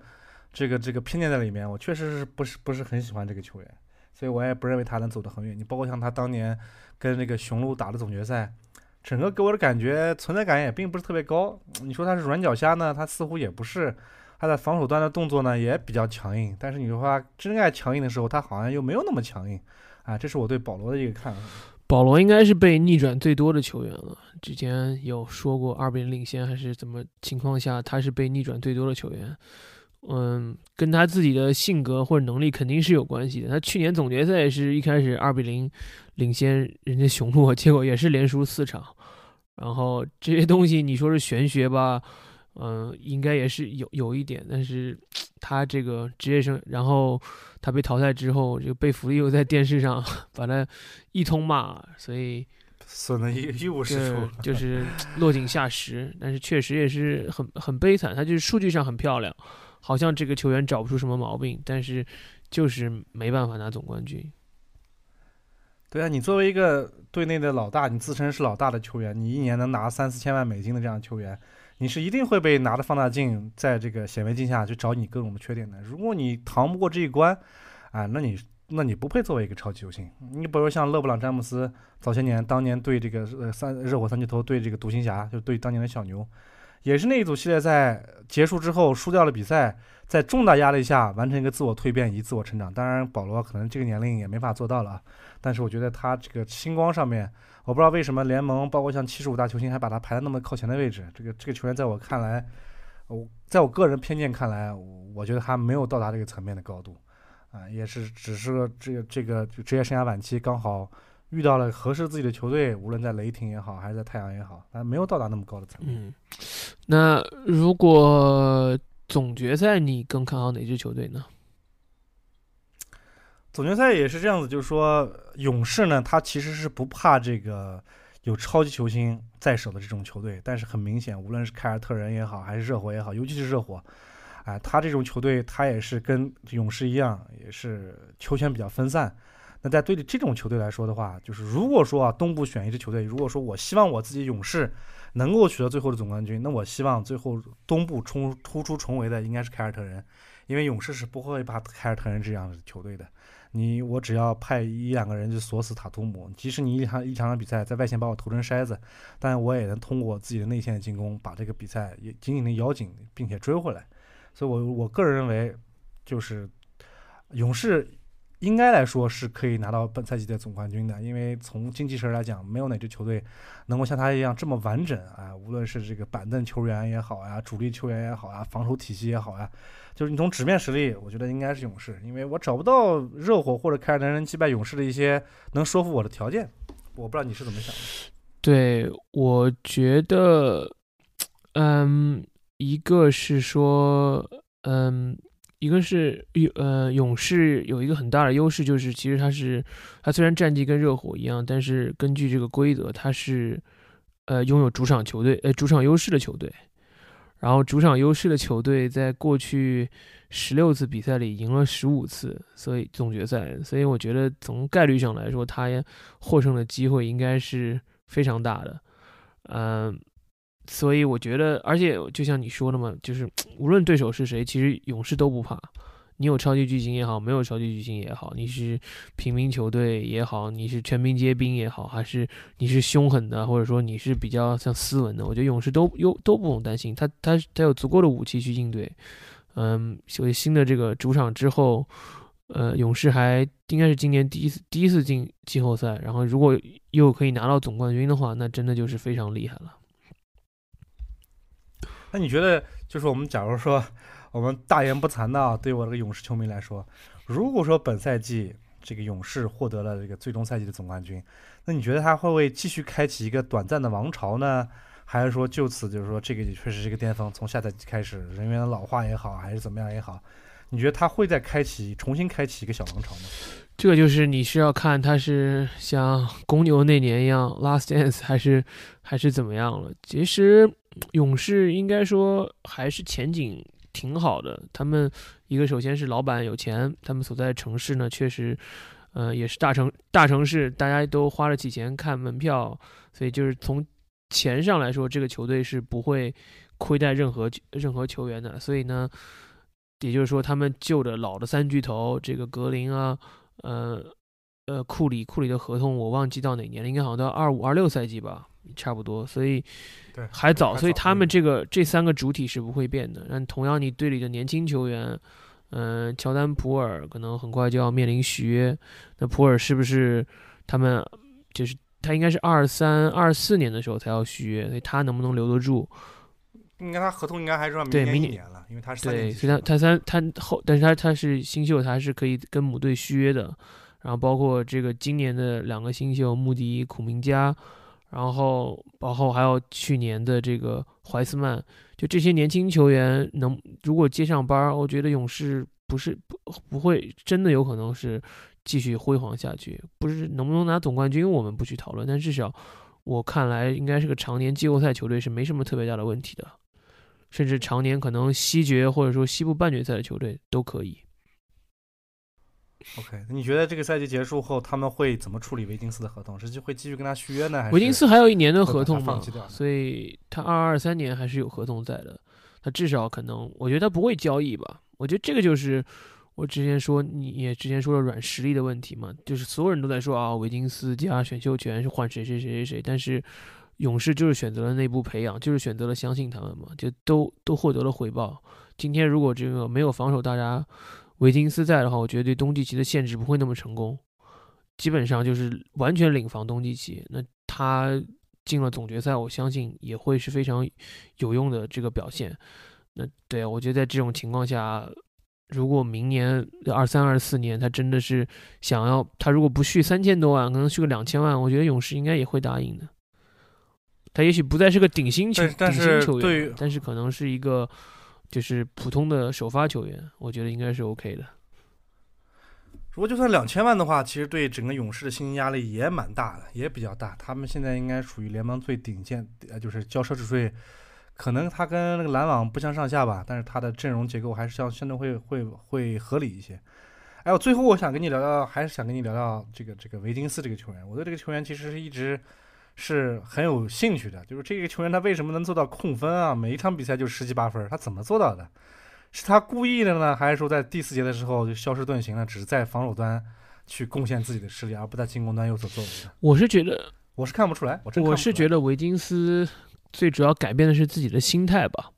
这个这个偏见在里面。我确实是不是不是很喜欢这个球员，所以我也不认为他能走得很远。你包括像他当年跟那个雄鹿打的总决赛。整个给我的感觉存在感也并不是特别高。你说他是软脚虾呢，他似乎也不是。他在防守端的动作呢也比较强硬，但是你说他真爱强硬的时候，他好像又没有那么强硬。啊，这是我对保罗的一个看法。保罗应该是被逆转最多的球员了。之前有说过二比零领先还是怎么情况下，他是被逆转最多的球员。嗯，跟他自己的性格或者能力肯定是有关系的。他去年总决赛是一开始二比零领先人家雄鹿，结果也是连输四场。然后这些东西你说是玄学吧，嗯，应该也是有有一点。但是 他这个职业生，然后他被淘汰之后，这个贝弗利又在电视上 把他一通骂，所以损的一一无是处，就是落井下石。但是确实也是很很悲惨，他就是数据上很漂亮，好像这个球员找不出什么毛病，但是就是没办法拿总冠军。对啊，你作为一个队内的老大，你自称是老大的球员，你一年能拿三四千万美金的这样球员，你是一定会被拿着放大镜，在这个显微镜下去找你各种的缺点的。如果你扛不过这一关，啊，那你那你不配作为一个超级球星。你比如像勒布朗詹姆斯，早些年当年对这个呃三热火三巨头对这个独行侠，就对当年的小牛，也是那一组系列赛结束之后输掉了比赛，在重大压力下完成一个自我蜕变以及自我成长。当然，保罗可能这个年龄也没法做到了。但是我觉得他这个星光上面，我不知道为什么联盟包括像七十五大球星还把他排在那么靠前的位置。这个这个球员在我看来，我在我个人偏见看来，我觉得他没有到达这个层面的高度，啊，也是只是这个这个职业生涯晚期刚好遇到了合适自己的球队，无论在雷霆也好，还是在太阳也好，但没有到达那么高的层面。嗯，那如果总决赛你更看好哪支球队呢？总决赛也是这样子，就是说，勇士呢，他其实是不怕这个有超级球星在手的这种球队，但是很明显，无论是凯尔特人也好，还是热火也好，尤其是热火，哎，他这种球队，他也是跟勇士一样，也是球权比较分散。那在对这种球队来说的话，就是如果说啊，东部选一支球队，如果说我希望我自己勇士能够取得最后的总冠军，那我希望最后东部冲突出重围的应该是凯尔特人，因为勇士是不会怕凯尔特人这样的球队的。你我只要派一两个人就锁死塔图姆，即使你一场一场场比赛在外线把我投成筛子，但我也能通过自己的内线进攻把这个比赛也紧紧的咬紧，并且追回来。所以，我我个人认为，就是勇士应该来说是可以拿到本赛季的总冠军的，因为从精气神来讲，没有哪支球队能够像他一样这么完整啊，无论是这个板凳球员也好呀，主力球员也好啊，防守体系也好呀。就是你从纸面实力，我觉得应该是勇士，因为我找不到热火或者凯尔特人击败勇士的一些能说服我的条件。我不知道你是怎么想的。对，我觉得，嗯，一个是说，嗯，一个是勇，呃，勇士有一个很大的优势，就是其实他是，他虽然战绩跟热火一样，但是根据这个规则，他是，呃，拥有主场球队，呃，主场优势的球队。然后主场优势的球队在过去十六次比赛里赢了十五次，所以总决赛，所以我觉得从概率上来说，他获胜的机会应该是非常大的。嗯，所以我觉得，而且就像你说的嘛，就是无论对手是谁，其实勇士都不怕。你有超级巨星也好，没有超级巨星也好，你是平民球队也好，你是全民皆兵也好，还是你是凶狠的，或者说你是比较像斯文的，我觉得勇士都又都不用担心，他他他有足够的武器去应对。嗯，所以新的这个主场之后，呃，勇士还应该是今年第一次第一次进季后赛，然后如果又可以拿到总冠军的话，那真的就是非常厉害了。那你觉得，就是我们假如说？我们大言不惭的，对我这个勇士球迷来说，如果说本赛季这个勇士获得了这个最终赛季的总冠军，那你觉得他会不会继续开启一个短暂的王朝呢？还是说就此就是说这个也确实是一个巅峰，从下赛季开始人员老化也好，还是怎么样也好，你觉得他会再开启重新开启一个小王朝吗？这个就是你是要看他是像公牛那年一样 last dance 还是还是怎么样了。其实，勇士应该说还是前景挺好的。他们一个首先是老板有钱，他们所在的城市呢确实，呃，也是大城大城市，大家都花得起钱看门票，所以就是从钱上来说，这个球队是不会亏待任何任何球员的。所以呢，也就是说，他们旧的老的三巨头，这个格林啊，呃呃库里，库里的合同我忘记到哪年了，应该好像到二五二六赛季吧。差不多，所以对还早，所以他们这这个这三个主体是不会变的。但同样，你队里的年轻球员，嗯、乔丹、普尔可能很快就要面临续约。那普尔是不是他们就是他应该是二三、二四年的时候才要续约，所以他能不能留得住？应该他合同应该还是对明年明年了，因为他是对，所以他他三他后，但是他他是新秀，他是可以跟母队续约的。然后包括这个今年的两个新秀穆迪、孔明加，然后包括还有去年的这个怀斯曼，就这些年轻球员能如果接上班，我觉得勇士不是不不会真的有可能是继续辉煌下去。不是能不能拿总冠军，我们不去讨论，但至少我看来应该是个常年季后赛球队，是没什么特别大的问题的。甚至常年可能西决或者说西部半决赛的球队都可以。OK，你觉得这个赛季结束后他们会怎么处理维金斯的合同？是就会继续跟他续约呢，还是维金斯还有一年的合同所以他二二三年还是有合同在的。他至少可能，我觉得他不会交易吧。我觉得这个就是我之前说，你也之前说了软实力的问题嘛，就是所有人都在说啊，维金斯加选秀权是换谁谁谁谁谁，但是勇士就是选择了内部培养，就是选择了相信他们嘛，就都都获得了回报。今天如果这个没有防守大家维金斯在的话，我觉得对东契奇的限制不会那么成功，基本上就是完全领防东契奇。那他进了总决赛，我相信也会是非常有用的这个表现。那对啊，我觉得在这种情况下，如果明年二三二四年他真的是想要，他如果不续三千多万，可能续个两千万，我觉得勇士应该也会答应的。他也许不再是个顶薪球顶薪球员，但是可能是一个就是普通的首发球员，我觉得应该是 OK 的。如果就算两千万的话，其实对整个勇士的薪金压力也蛮大的，也比较大。他们现在应该属于联盟最顶尖，呃，就是交奢侈税，可能他跟那个篮网不相上下吧，但是他的阵容结构还是相相对会会会合理一些。哎，我最后我想跟你聊聊，还是想跟你聊聊这个这个维金斯这个球员。我对这个球员其实是一直是很有兴趣的，就是这个球员他为什么能做到控分啊？每一场比赛就十七八分，他怎么做到的？是他故意的呢，还是说在第四节的时候就消失遁形了，只是在防守端去贡献自己的实力，而不在进攻端有所作为呢？我是觉得，我是看不出来，我是觉得维金斯最主要改变的是自己的心态吧，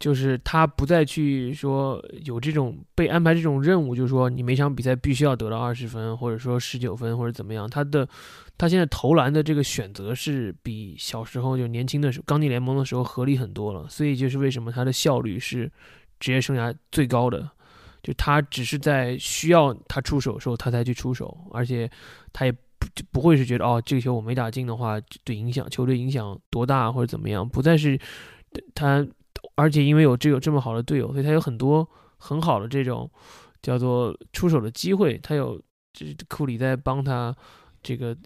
就是他不再去说有这种被安排这种任务，就是说你每场比赛必须要得到二十分，或者说十九分或者怎么样。他的他现在投篮的这个选择是比小时候就年轻的时候刚进联盟的时候合理很多了，所以就是为什么他的效率是职业生涯最高的。就他只是在需要他出手的时候，他才去出手，而且他也不就不会是觉得哦，这个球我没打进的话，对影响球队影响多大或者怎么样，不再是他，而且因为有这个这么好的队友，所以他有很多很好的这种叫做出手的机会，他有这库里在帮他。这个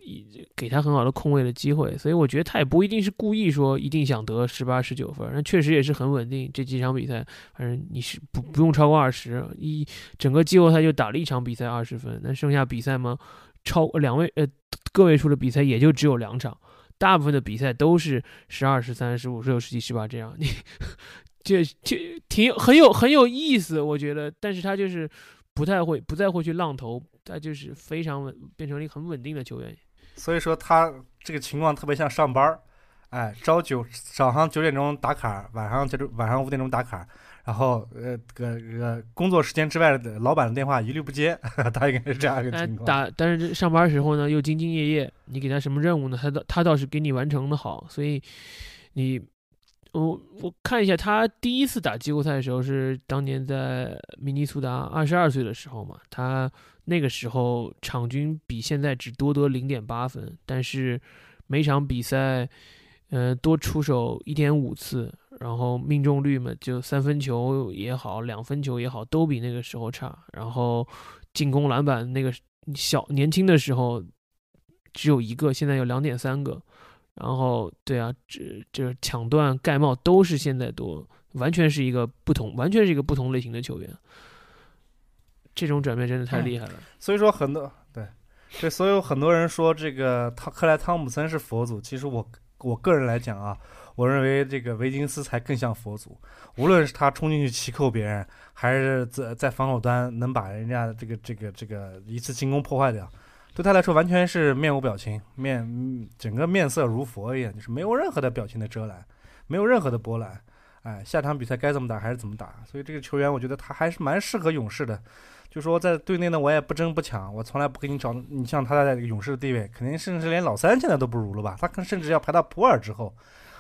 给他很好的控位的机会，所以我觉得他也不一定是故意说一定想得十八、十九分，那确实也是很稳定。这几场比赛，反正你是不不用超过二十，一整个季后赛就打了一场比赛二十分，那剩下比赛吗，超两位呃个位数的比赛也就只有两场，大部分的比赛都是十二、十三、十五、十六、十七、十八这样，你 就就挺很有很有意思，我觉得，但是他就是不太会不再会去浪投，他就是非常稳，变成了一个很稳定的球员。所以说他这个情况特别像上班儿，哎，朝九早上九点钟打卡，晚上就是晚上五点钟打卡，然后呃个个工作时间之外的老板的电话一律不接，他应该是这样一个情况。打但是上班时候呢又兢兢业业，你给他什么任务呢？他倒他倒是给你完成的好，所以你我我看一下他第一次打季后赛的时候是当年在明尼苏达二十二岁的时候嘛，他那个时候场均比现在只多得零点八分，但是每场比赛呃多出手一点五次，然后命中率嘛就三分球也好，两分球也好，都比那个时候差，然后进攻篮板那个小年轻的时候只有一个，现在有两点三个。然后对啊，这这抢断盖帽都是现在多，完全是一个不同，完全是一个不同类型的球员。这种转变真的太厉害了。所以说很多对对，所有很多人说这个汤克莱汤姆森是佛祖，其实我我个人来讲啊，我认为这个维金斯才更像佛祖。无论是他冲进去骑扣别人，还是在在防守端能把人家这个这个这个一次进攻破坏掉，对他来说完全是面无表情，面整个面色如佛一样，就是没有任何的表情的遮拦，没有任何的波澜。哎，下场比赛该怎么打还是怎么打。所以这个球员，我觉得他还是蛮适合勇士的。就说在队内呢，我也不争不抢，我从来不给你找。你像他在这个勇士的地位，肯定甚至连老三现在都不如了吧？他可甚至要排到普尔之后。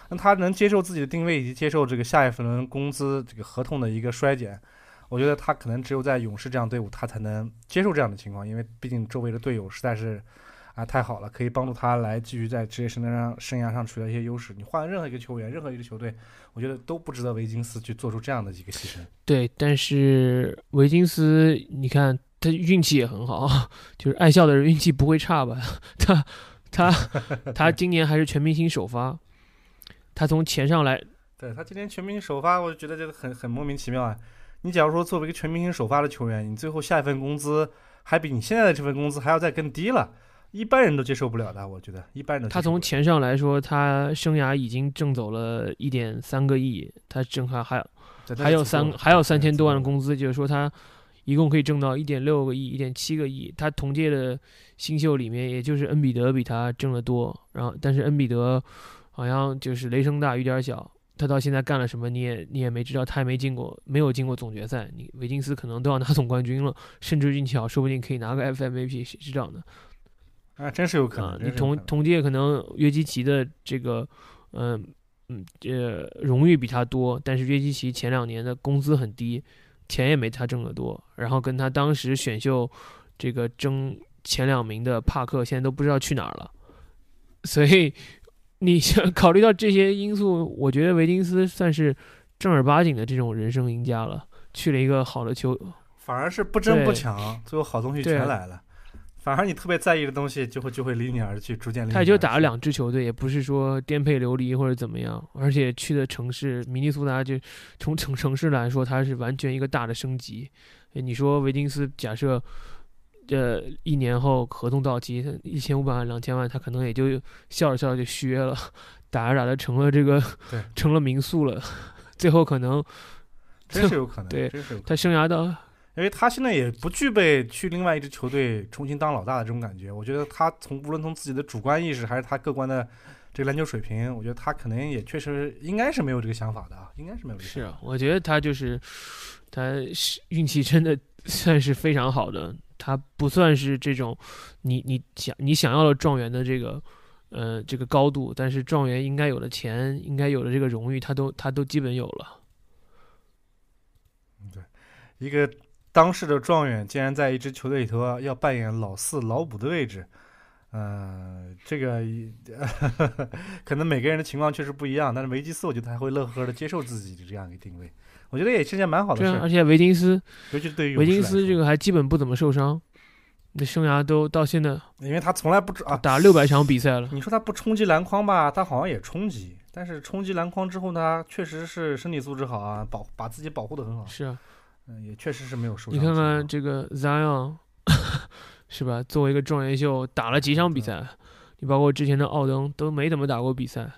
那他能接受自己的定位以及接受这个下一轮工资这个合同的一个衰减，我觉得他可能只有在勇士这样队伍，他才能接受这样的情况，因为毕竟周围的队友实在是啊太好了，可以帮助他来继续在职业生涯上生涯上取得一些优势。你换任何一个球员，任何一个球队，我觉得都不值得维金斯去做出这样的一个牺牲。对，但是维金斯，你看。他运气也很好，就是爱笑的人运气不会差吧？他他 他今年还是全明星首发，他从前上来，对他今年全明星首发，我就觉得这个很很莫名其妙啊！你假如说作为一个全明星首发的球员，你最后下一份工资还比你现在的这份工资还要再更低了，一般人都接受不了的。我觉得一般人他从钱上来说，他生涯已经挣走了一点三个亿，他正还还还有三还有三千多万的工资，就是说他。一共可以挣到一点六个亿、一点七个亿。他同届的新秀里面，也就是恩比德比他挣得多。然后，但是恩比德好像就是雷声大雨点小。他到现在干了什么，你也你也没知道。他也没进过，没有进过总决赛。你维金斯可能都要拿总冠军了，甚至运气好，说不定可以拿个 FMVP，谁知道呢？啊，真是有可能。你同同届可能约基奇的这个，嗯嗯，这荣誉比他多，但是约基奇前两年的工资很低。钱也没他挣得多，然后跟他当时选秀这个争前两名的帕克，现在都不知道去哪儿了。所以你考虑到这些因素，我觉得维金斯算是正儿八经的这种人生赢家了，去了一个好的球，反而是不争不抢，最后好东西全来了。反而你特别在意的东西，就会就会离你而去，逐渐离。他也就打了两支球队，也不是说颠沛流离或者怎么样。而且去的城市明尼苏达，就从城城市来说，它是完全一个大的升级。你说维金斯，假设呃一年后合同到期，一千五百万、两千万，他可能也就笑着笑着就续约了，打着打着成了这个，成了民宿了。最后可能真是有 可能，对，他生涯到。因为他现在也不具备去另外一支球队重新当老大的这种感觉，我觉得他从无论从自己的主观意识还是他客观的这个篮球水平，我觉得他可能也确实应该是没有这个想法的啊，应该是没有这个。是啊，我觉得他就是他是运气真的算是非常好的，他不算是这种你你想你想要的状元的这个呃这个高度，但是状元应该有的钱，应该有的这个荣誉，他都他都基本有了。对，一个。当时的状元竟然在一支球队里头要扮演老四、老五的位置，嗯，这个 可能每个人的情况确实不一样，但是维基斯我觉得还会乐呵呵的接受自己的这样一个定位，我觉得也是件蛮好的事。而且维金斯，尤其对于维金斯这个还基本不怎么受伤，那生涯都到现在，因为他从来不啊打六百场比赛了。你说他不冲击篮筐吧，他好像也冲击，但是冲击篮筐之后呢，确实是身体素质好啊，保把自己保护的很好。是啊。嗯，也确实是没有受伤。你看看这个 Zion，是吧？作为一个状元秀，打了几场比赛？你包括之前的奥登都没怎么打过比赛。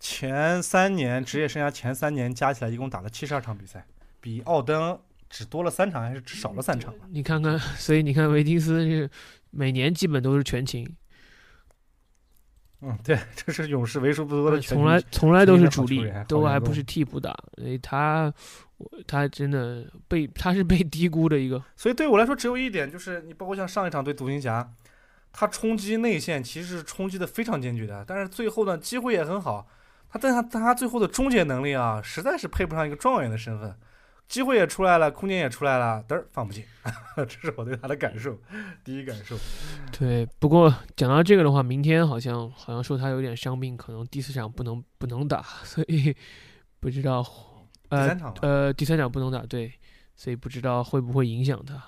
前三年职业生涯前三年加起来一共打了七十二场比赛，比奥登只多了三场还是只少了三场？你看看，所以你看维金斯是每年基本都是全勤。嗯，对，这是勇士为数不多的从来从来都是主力，都还不是替补打。所以他，他真的被他是被 低估的一个。所以对我来说，只有一点就是，你包括像上一场对独行侠，他冲击内线其实是冲击的非常坚决的，但是最后呢，机会也很好。他但他但他最后的终结能力啊，实在是配不上一个状元的身份。机会也出来了，空间也出来了，嘚儿放不进，这是我对他的感受，第一感受。对，不过讲到这个的话，明天好像好像说他有点伤病，可能第四场不能不能打，所以不知道。呃呃，第三场不能打，对，所以不知道会不会影响他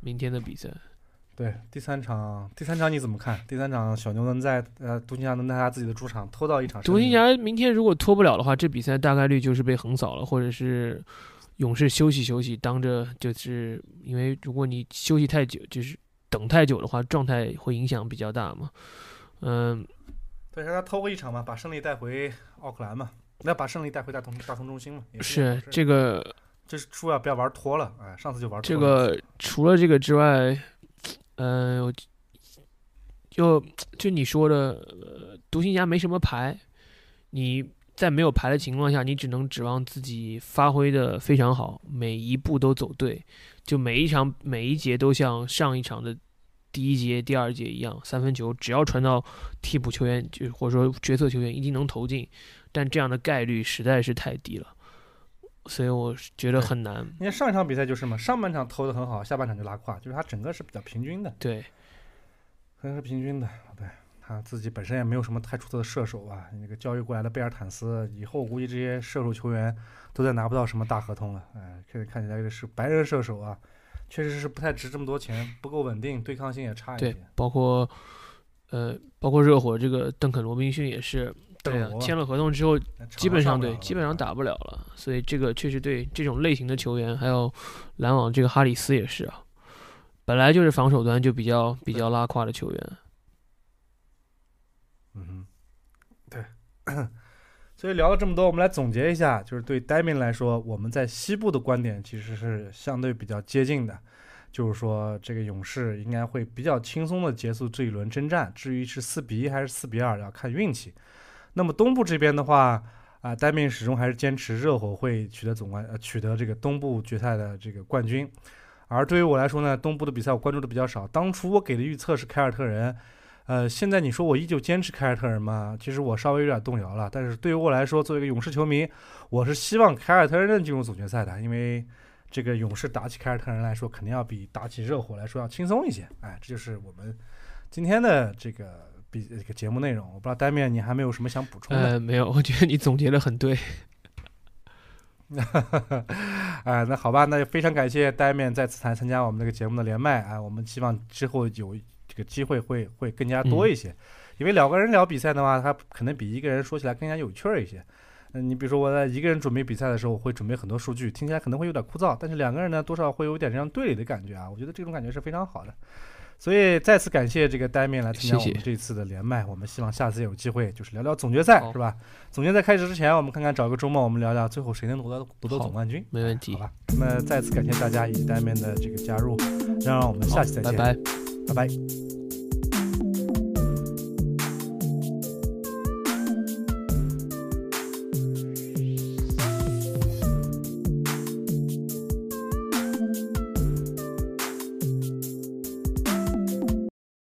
明天的比赛。对，第三场，第三场你怎么看？第三场小牛能在呃独行侠能在他自己的主场偷到一场？独行侠明天如果拖不了的话，这比赛大概率就是被横扫了，或者是勇士休息休息，当着就是因为如果你休息太久，就是等太久的话，状态会影响比较大嘛。嗯，对，让他偷个一场嘛，把胜利带回奥克兰嘛，那把胜利带回大同大同中心嘛。也是这这个这是输啊，不要玩脱了，哎，上次就玩脱这。个除了这个之外，嗯、就就你说的，呃，独行侠没什么牌，你在没有牌的情况下，你只能指望自己发挥的非常好，每一步都走对，就每一场每一节都像上一场的第一节、第二节一样，三分球只要传到替补球员，就或者说角色球员一定能投进，但这样的概率实在是太低了，所以我觉得很难。因为上一场比赛就是嘛，上半场投的很好，下半场就拉胯，就是他整个是比较平均的，对，可能是平均的。对他自己本身也没有什么太出色的射手啊。那个交易过来的贝尔坦斯，以后估计这些射手球员都再拿不到什么大合同了。哎，确实看起来这是白人射手啊，确实是不太值这么多钱，不够稳定，对抗性也差一对些。，包括呃，包括热火这个邓肯罗宾逊也是，对啊签了合同之后，基本上对，基本上打不了了。所以这个确实对这种类型的球员，还有篮网这个哈里斯也是啊，本来就是防守端就比较比较拉胯的球员。嗯哼，对。所以聊了这么多，我们来总结一下，就是对 d a m i n 来说，我们在西部的观点其实是相对比较接近的，就是说这个勇士应该会比较轻松的结束这一轮征战，至于是四比一还是四比二，要看运气。那么东部这边的话，啊 d a m i n 始终还是坚持热火会取得总冠，呃，取得这个东部决赛的这个冠军。而对于我来说呢，东部的比赛我关注的比较少。当初我给的预测是凯尔特人，呃，现在你说我依旧坚持凯尔特人吗？其实我稍微有点动摇了。但是对于我来说，作为一个勇士球迷，我是希望凯尔特人能进入总决赛的，因为这个勇士打起凯尔特人来说，肯定要比打起热火来说要轻松一些。哎，这就是我们今天的这个比这个节目内容。我不知道呆面你还没有什么想补充的？呃，没有，我觉得你总结的很对。啊，那好吧，那就非常感谢呆面再次参参加我们这个节目的连麦啊，我们希望之后有这个机会会会更加多一些，因为两个人聊比赛的话，他可能比一个人说起来更加有趣儿一些。嗯，你比如说我在一个人准备比赛的时候，我会准备很多数据，听起来可能会有点枯燥，但是两个人呢，多少会有点这样对里的感觉啊，我觉得这种感觉是非常好的。所以再次感谢这个呆面来参加我们这次的连麦，我们希望下次有机会就是聊聊总决赛，是吧？总决赛开始之前，我们看看找个周末，我们聊聊最后谁能夺得夺得总冠军。没问题好吧，那么再次感谢大家以及呆面的这个加入，让我们下期再见，拜拜。拜拜